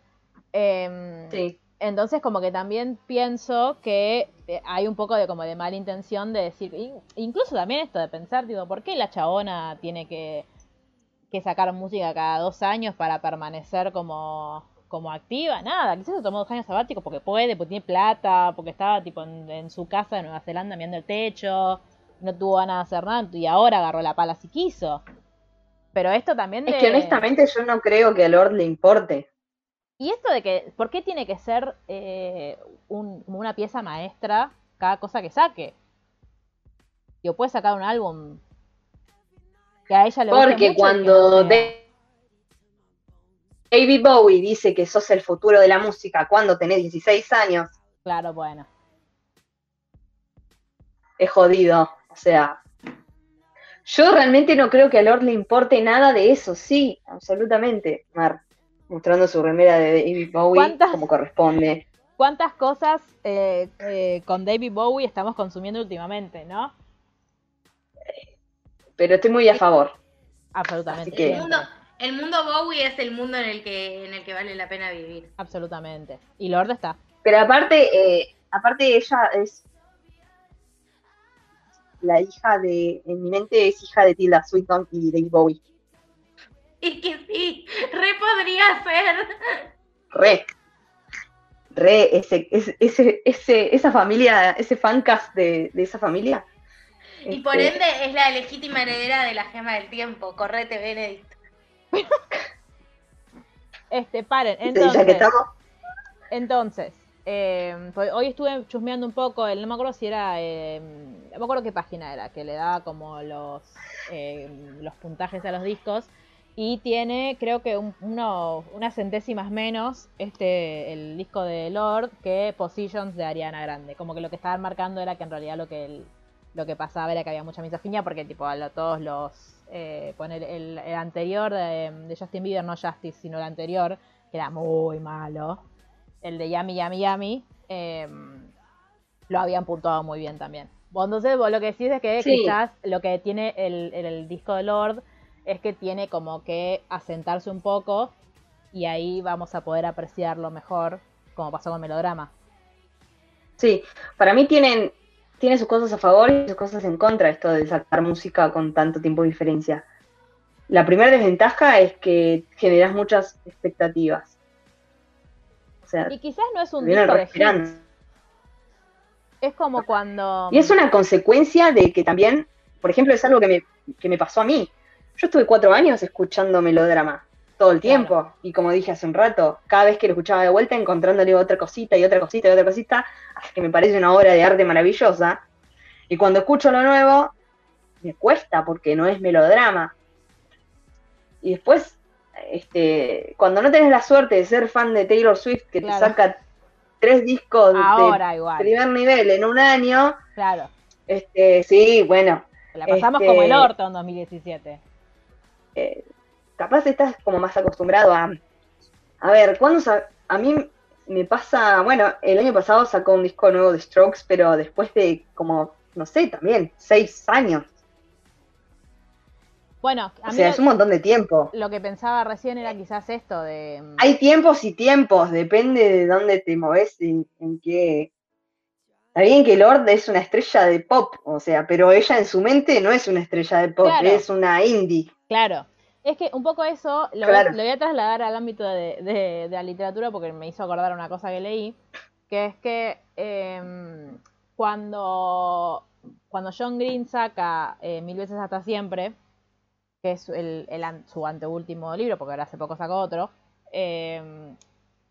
Em, Sí. entonces como que también pienso que eh, hay un poco de como de mala intención de decir, in- incluso también esto de pensar, digo, ¿por qué la chabona tiene que, que sacar música cada dos años para permanecer como, como activa? Nada, quizás se tomó dos años sabáticos porque puede, porque tiene plata, porque estaba tipo en, en su casa de Nueva Zelanda mirando el techo, no tuvo ganas de hacer nada y ahora agarró la pala si quiso. Pero esto también de... Es que honestamente yo no creo que a Lord le importe. Y esto de que, ¿por qué tiene que ser eh, un- una pieza maestra cada cosa que saque? Digo, puede sacar un álbum que a ella le guste Porque mucho cuando no sea- Da- David Bowie dice que sos el futuro de la música cuando tenés 16 años, Claro, bueno. es jodido. O sea, yo realmente no creo que a Lord le importe nada de eso. Sí, absolutamente. Mar, mostrando su remera de David Bowie ¿Cuántas- como corresponde. ¿Cuántas cosas eh, eh, con David Bowie estamos consumiendo últimamente, no? Pero estoy muy a favor. Absolutamente. Así que- El mundo, Bowie es el mundo en el que, en el que vale la pena vivir. Absolutamente. Y Lord está. Pero aparte, eh, aparte ella es la hija de, en mi mente es hija de Tilda Swinton y David Bowie. Y que sí, re podría ser. Re. Re, ese, ese, ese, ese- esa familia, ese fancast de, de esa familia. Y por Este, ende es la legítima heredera de la gema del tiempo. Correte, Benedict. Este, paren. ya Entonces, que estamos, Entonces, eh, pues hoy estuve chusmeando un poco, el, no me acuerdo si era, eh, no me acuerdo qué página era, que le daba como los, eh, los puntajes a los discos. Y tiene, creo que un- uno- unas centésimas menos este el disco de Lord que Positions de Ariana Grande. Como que lo que estaban marcando era que en realidad lo que el- lo que pasaba era que había mucha misoginia porque tipo a lo- todos los eh, poner el, el anterior de, de Justin Bieber, no Justice, sino el anterior, que era muy malo, el de Yami Yami Yami, eh, lo habían puntuado muy bien también. Entonces vos lo que decís es que Sí. quizás lo que tiene el, el- el disco de Lord es que tiene como que asentarse un poco y ahí vamos a poder apreciarlo mejor, como pasó con Melodrama. Sí, para mí tienen, tiene sus cosas a favor y sus cosas en contra esto de sacar música con tanto tiempo de diferencia. La primera desventaja es que generas muchas expectativas. O sea, Y quizás no es un disco de hits, es como cuando... Y es una consecuencia de que también, por ejemplo, es algo que me, que me pasó a mí. Yo estuve cuatro años escuchando melodrama todo el tiempo. Y como dije hace un rato, cada vez que lo escuchaba de vuelta, encontrándole otra cosita y otra cosita y otra cosita, hasta que me parece una obra de arte maravillosa. Y cuando escucho lo nuevo, me cuesta porque no es melodrama. Y después, este, cuando no tenés la suerte de ser fan de Taylor Swift, que Claro. te saca tres discos de igual, primer nivel en un año, claro. este, sí, bueno, La pasamos Este- como el orto en 2017. eh, capaz estás como más acostumbrado a... A ver, cuando sa- a mí me pasa, bueno, el año pasado sacó un disco nuevo de Strokes, pero después de como, no sé, también, seis años. Bueno, a O mí sea, es un montón de tiempo. lo que pensaba recién era quizás esto de... mm, Hay tiempos y tiempos, depende de dónde te moves, en, en qué... Está bien que Lord es una estrella de pop, o sea, pero ella en su mente no es una estrella de pop, Claro. es una indie. Claro. Es que un poco eso lo, Claro. voy, lo voy a trasladar al ámbito de, de- de la literatura porque me hizo acordar una cosa que leí, que es que em, cuando, cuando John Green saca eh, Mil veces hasta siempre, que es el, su anteúltimo libro, porque ahora hace poco sacó otro, em,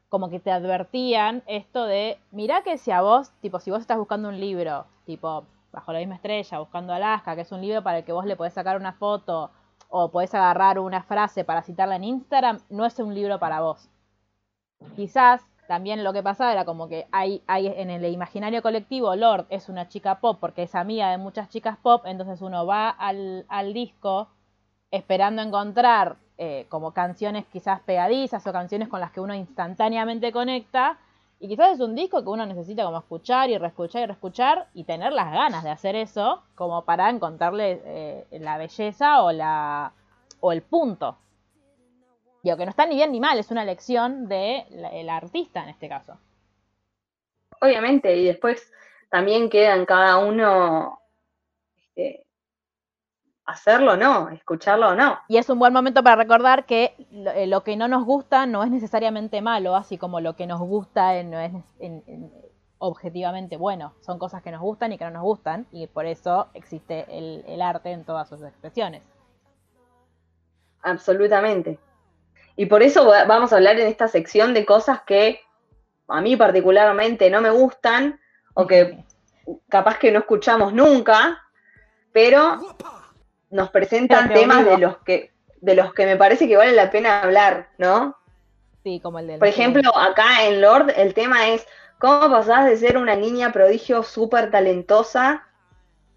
como que te advertían esto de, mirá que si a vos, tipo, si vos estás buscando un libro, tipo, bajo la misma estrella, buscando Alaska, que es un libro para el que vos le podés sacar una foto o podés agarrar una frase para citarla en Instagram, no es un libro para vos. Quizás también lo que pasaba era como que hay, hay en el imaginario colectivo, Lord es una chica pop porque es amiga de muchas chicas pop, entonces uno va al, al disco esperando encontrar eh, como canciones quizás pegadizas o canciones con las que uno instantáneamente conecta. Y quizás es un disco que uno necesita como escuchar y reescuchar y reescuchar y tener las ganas de hacer eso como para encontrarle eh, la belleza o, la, o el punto. Digo, que no está ni bien ni mal, es una elección del artista en este caso. Obviamente, y después también queda en cada uno este, hacerlo o no, escucharlo o no. Y es un buen momento para recordar que lo, eh, que no nos gusta no es necesariamente malo, así como lo que nos gusta eh, no es en- en- objetivamente bueno. Son cosas que nos gustan y que no nos gustan, y por eso existe el, el arte en todas sus expresiones. Absolutamente. Y por eso va- vamos a hablar en esta sección de cosas que a mí particularmente no me gustan o que capaz que no escuchamos nunca, pero nos presentan temas de los que de los que me parece que vale la pena hablar, ¿no? Sí, como el del. Por ejemplo, acá en Lord el tema es cómo pasás de ser una niña prodigio súper talentosa,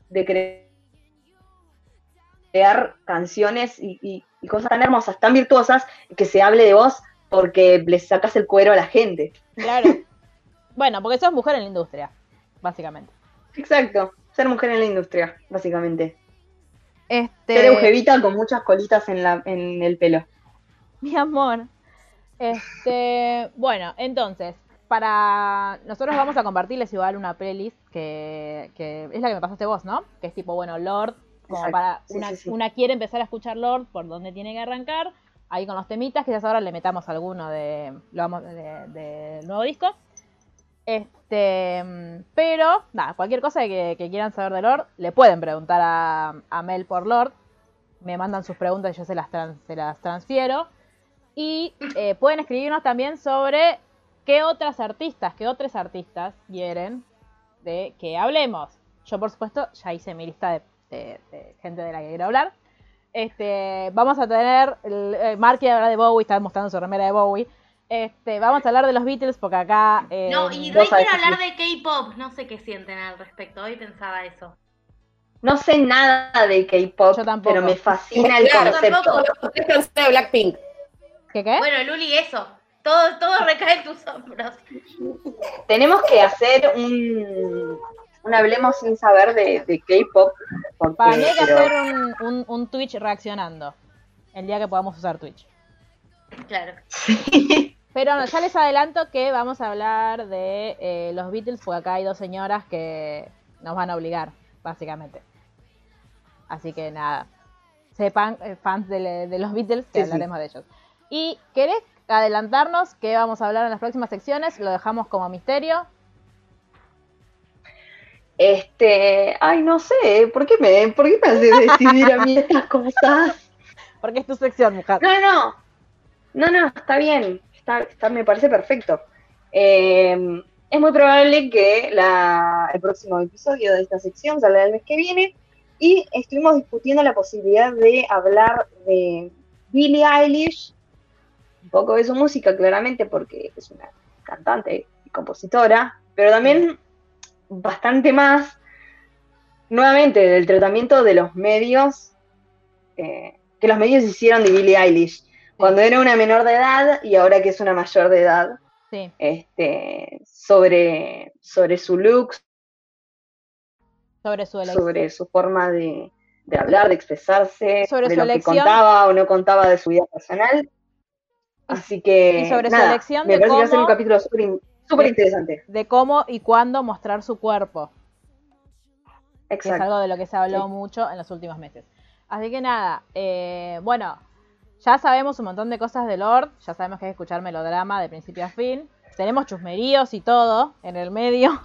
de cre- crear canciones y, y- y cosas tan hermosas, tan virtuosas, que se hable de vos porque le sacas el cuero a la gente. Claro. bueno, porque sos mujer en la industria, básicamente. Exacto, ser mujer en la industria, básicamente. Este, eugevita con muchas colitas en, la, en el pelo. Mi amor. Este, bueno, entonces, para nosotros vamos a compartirles igual una playlist que, que es la que me pasaste vos, ¿no? Que es tipo, bueno, Lord, como Exacto, para sí, una, sí, sí. una quiere empezar a escuchar Lord, por dónde tiene que arrancar, ahí con los temitas, quizás ahora le metamos alguno de, lo vamos, de- del nuevo disco. Este, pero, nada, cualquier cosa que, quieran saber de Lord, le pueden preguntar a, a Mel por Lord. Me mandan sus preguntas y yo se las, se las transfiero. Y eh, pueden escribirnos también sobre qué otras artistas, qué otros artistas quieren de que hablemos. Yo, por supuesto, ya hice mi lista de, gente de la que quiero hablar. Este, vamos a tener, el, eh, Mark quiere hablar de Bowie, está mostrando su remera de Bowie. Este, vamos a hablar de los Beatles porque acá... eh, No, y sabés que hablar de K-pop. No sé qué sienten al respecto. Hoy pensaba eso. No sé nada de K-pop, Yo tampoco. pero me fascina el Claro, concepto. tampoco. De Blackpink. ¿Qué qué? Bueno, Luli, eso. Todo, todo recae en tus hombros. Tenemos que hacer un, un hablemos sin saber de, de K-pop. Para mí hay que pero- hacer un, un, un Twitch reaccionando. El día que podamos usar Twitch. Claro. Pero no, ya les adelanto que vamos a hablar de eh, los Beatles, porque acá hay dos señoras que nos van a obligar, básicamente. Así que nada, sepan, eh, fans de, de los Beatles, que Sí, sí. hablaremos de ellos. ¿Y querés adelantarnos qué vamos a hablar en las próximas secciones? Lo dejamos como misterio. Este, ay, no sé, ¿por qué me, por qué me hace decidir a mí estas cosas? Porque es tu sección, mujer. No, no, no, no, está bien, está, me parece perfecto. Eh, es muy probable que el próximo episodio de esta sección salga el mes que viene y estuvimos discutiendo la posibilidad de hablar de Billie Eilish, un poco de su música claramente porque es una cantante y compositora, pero también bastante más nuevamente del tratamiento de los medios eh, que los medios hicieron de Billie Eilish cuando era una menor de edad y ahora que es una mayor de edad, Sí. este, sobre, sobre su look, Sobre su elección. sobre su forma de, de hablar, de expresarse, Sobre de su lo que elección. contaba o no contaba de su vida personal. Así que, y sobre su elección me de parece que va a ser un cómo- capítulo súper in- súper interesante. De cómo y cuándo mostrar su cuerpo. que es Exacto. algo de lo que se habló Sí. mucho en los últimos meses. Así que nada, eh, bueno, ya sabemos un montón de cosas de Lord, ya sabemos que hay que escuchar melodrama de principio a fin, tenemos chusmeríos y todo en el medio.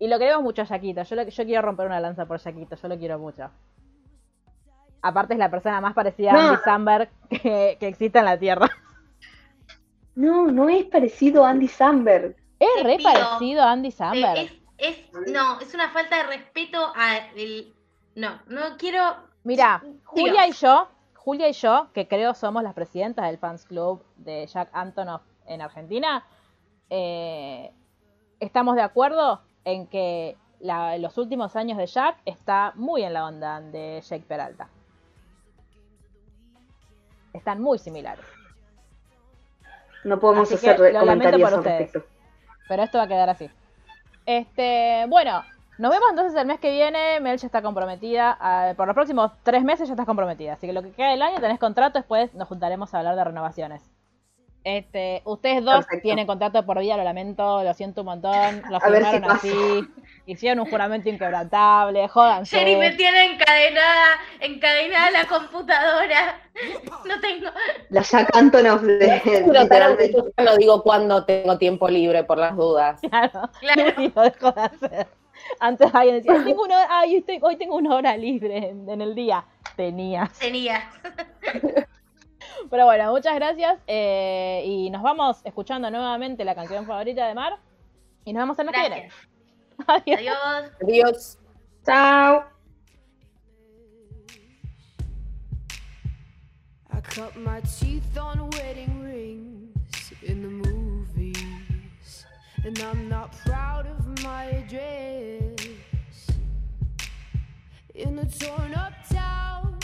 Y lo queremos mucho a Yaquito, yo, lo- yo quiero romper una lanza por Yaquito, yo lo quiero mucho. Aparte es la persona más parecida a. Andy Samberg que, que existe en la Tierra. No, no es parecido a Andy Samberg. Es Te re pido. parecido a Andy Samberg. Es, es, no, es una falta de respeto a el. No, no quiero. Mira. Julia y yo, Julia y yo, que creo somos las presidentas del fans club de Jack Antonoff en Argentina, eh, estamos de acuerdo en que la- los últimos años de Jack está muy en la onda de Jake Peralta. Están muy similares. No podemos Así hacer comentarios al respecto. Pero esto va a quedar así. Este, bueno, nos vemos entonces el mes que viene. Mel ya está comprometida. ah, por los próximos tres meses ya estás comprometida. Así que lo que queda del año tenés contrato. Después nos juntaremos a hablar de renovaciones. Este, ustedes dos Perfecto. tienen contrato por vida, lo lamento, lo siento un montón. Lo si firmaron así. Hicieron un juramento inquebrantable. Jodanse. Jerry me tiene encadenada, encadenada a la computadora. No tengo. La Jack Antonoff de literalmente. yo ya no digo cuándo tengo tiempo libre por las dudas. Claro, Claro. y lo dejo de hacer. Antes alguien decía, tengo una ay, hoy, tengo, hoy tengo una hora libre en, en el día. Tenías. Tenía. Pero bueno, muchas gracias. eh, y nos vamos escuchando nuevamente la canción favorita de Mar. Y nos vemos el mes que. Adiós. Adiós. Adiós. Chao. I cut my teeth on wedding rings in the movies, and I'm not proud of my address. In a torn up town.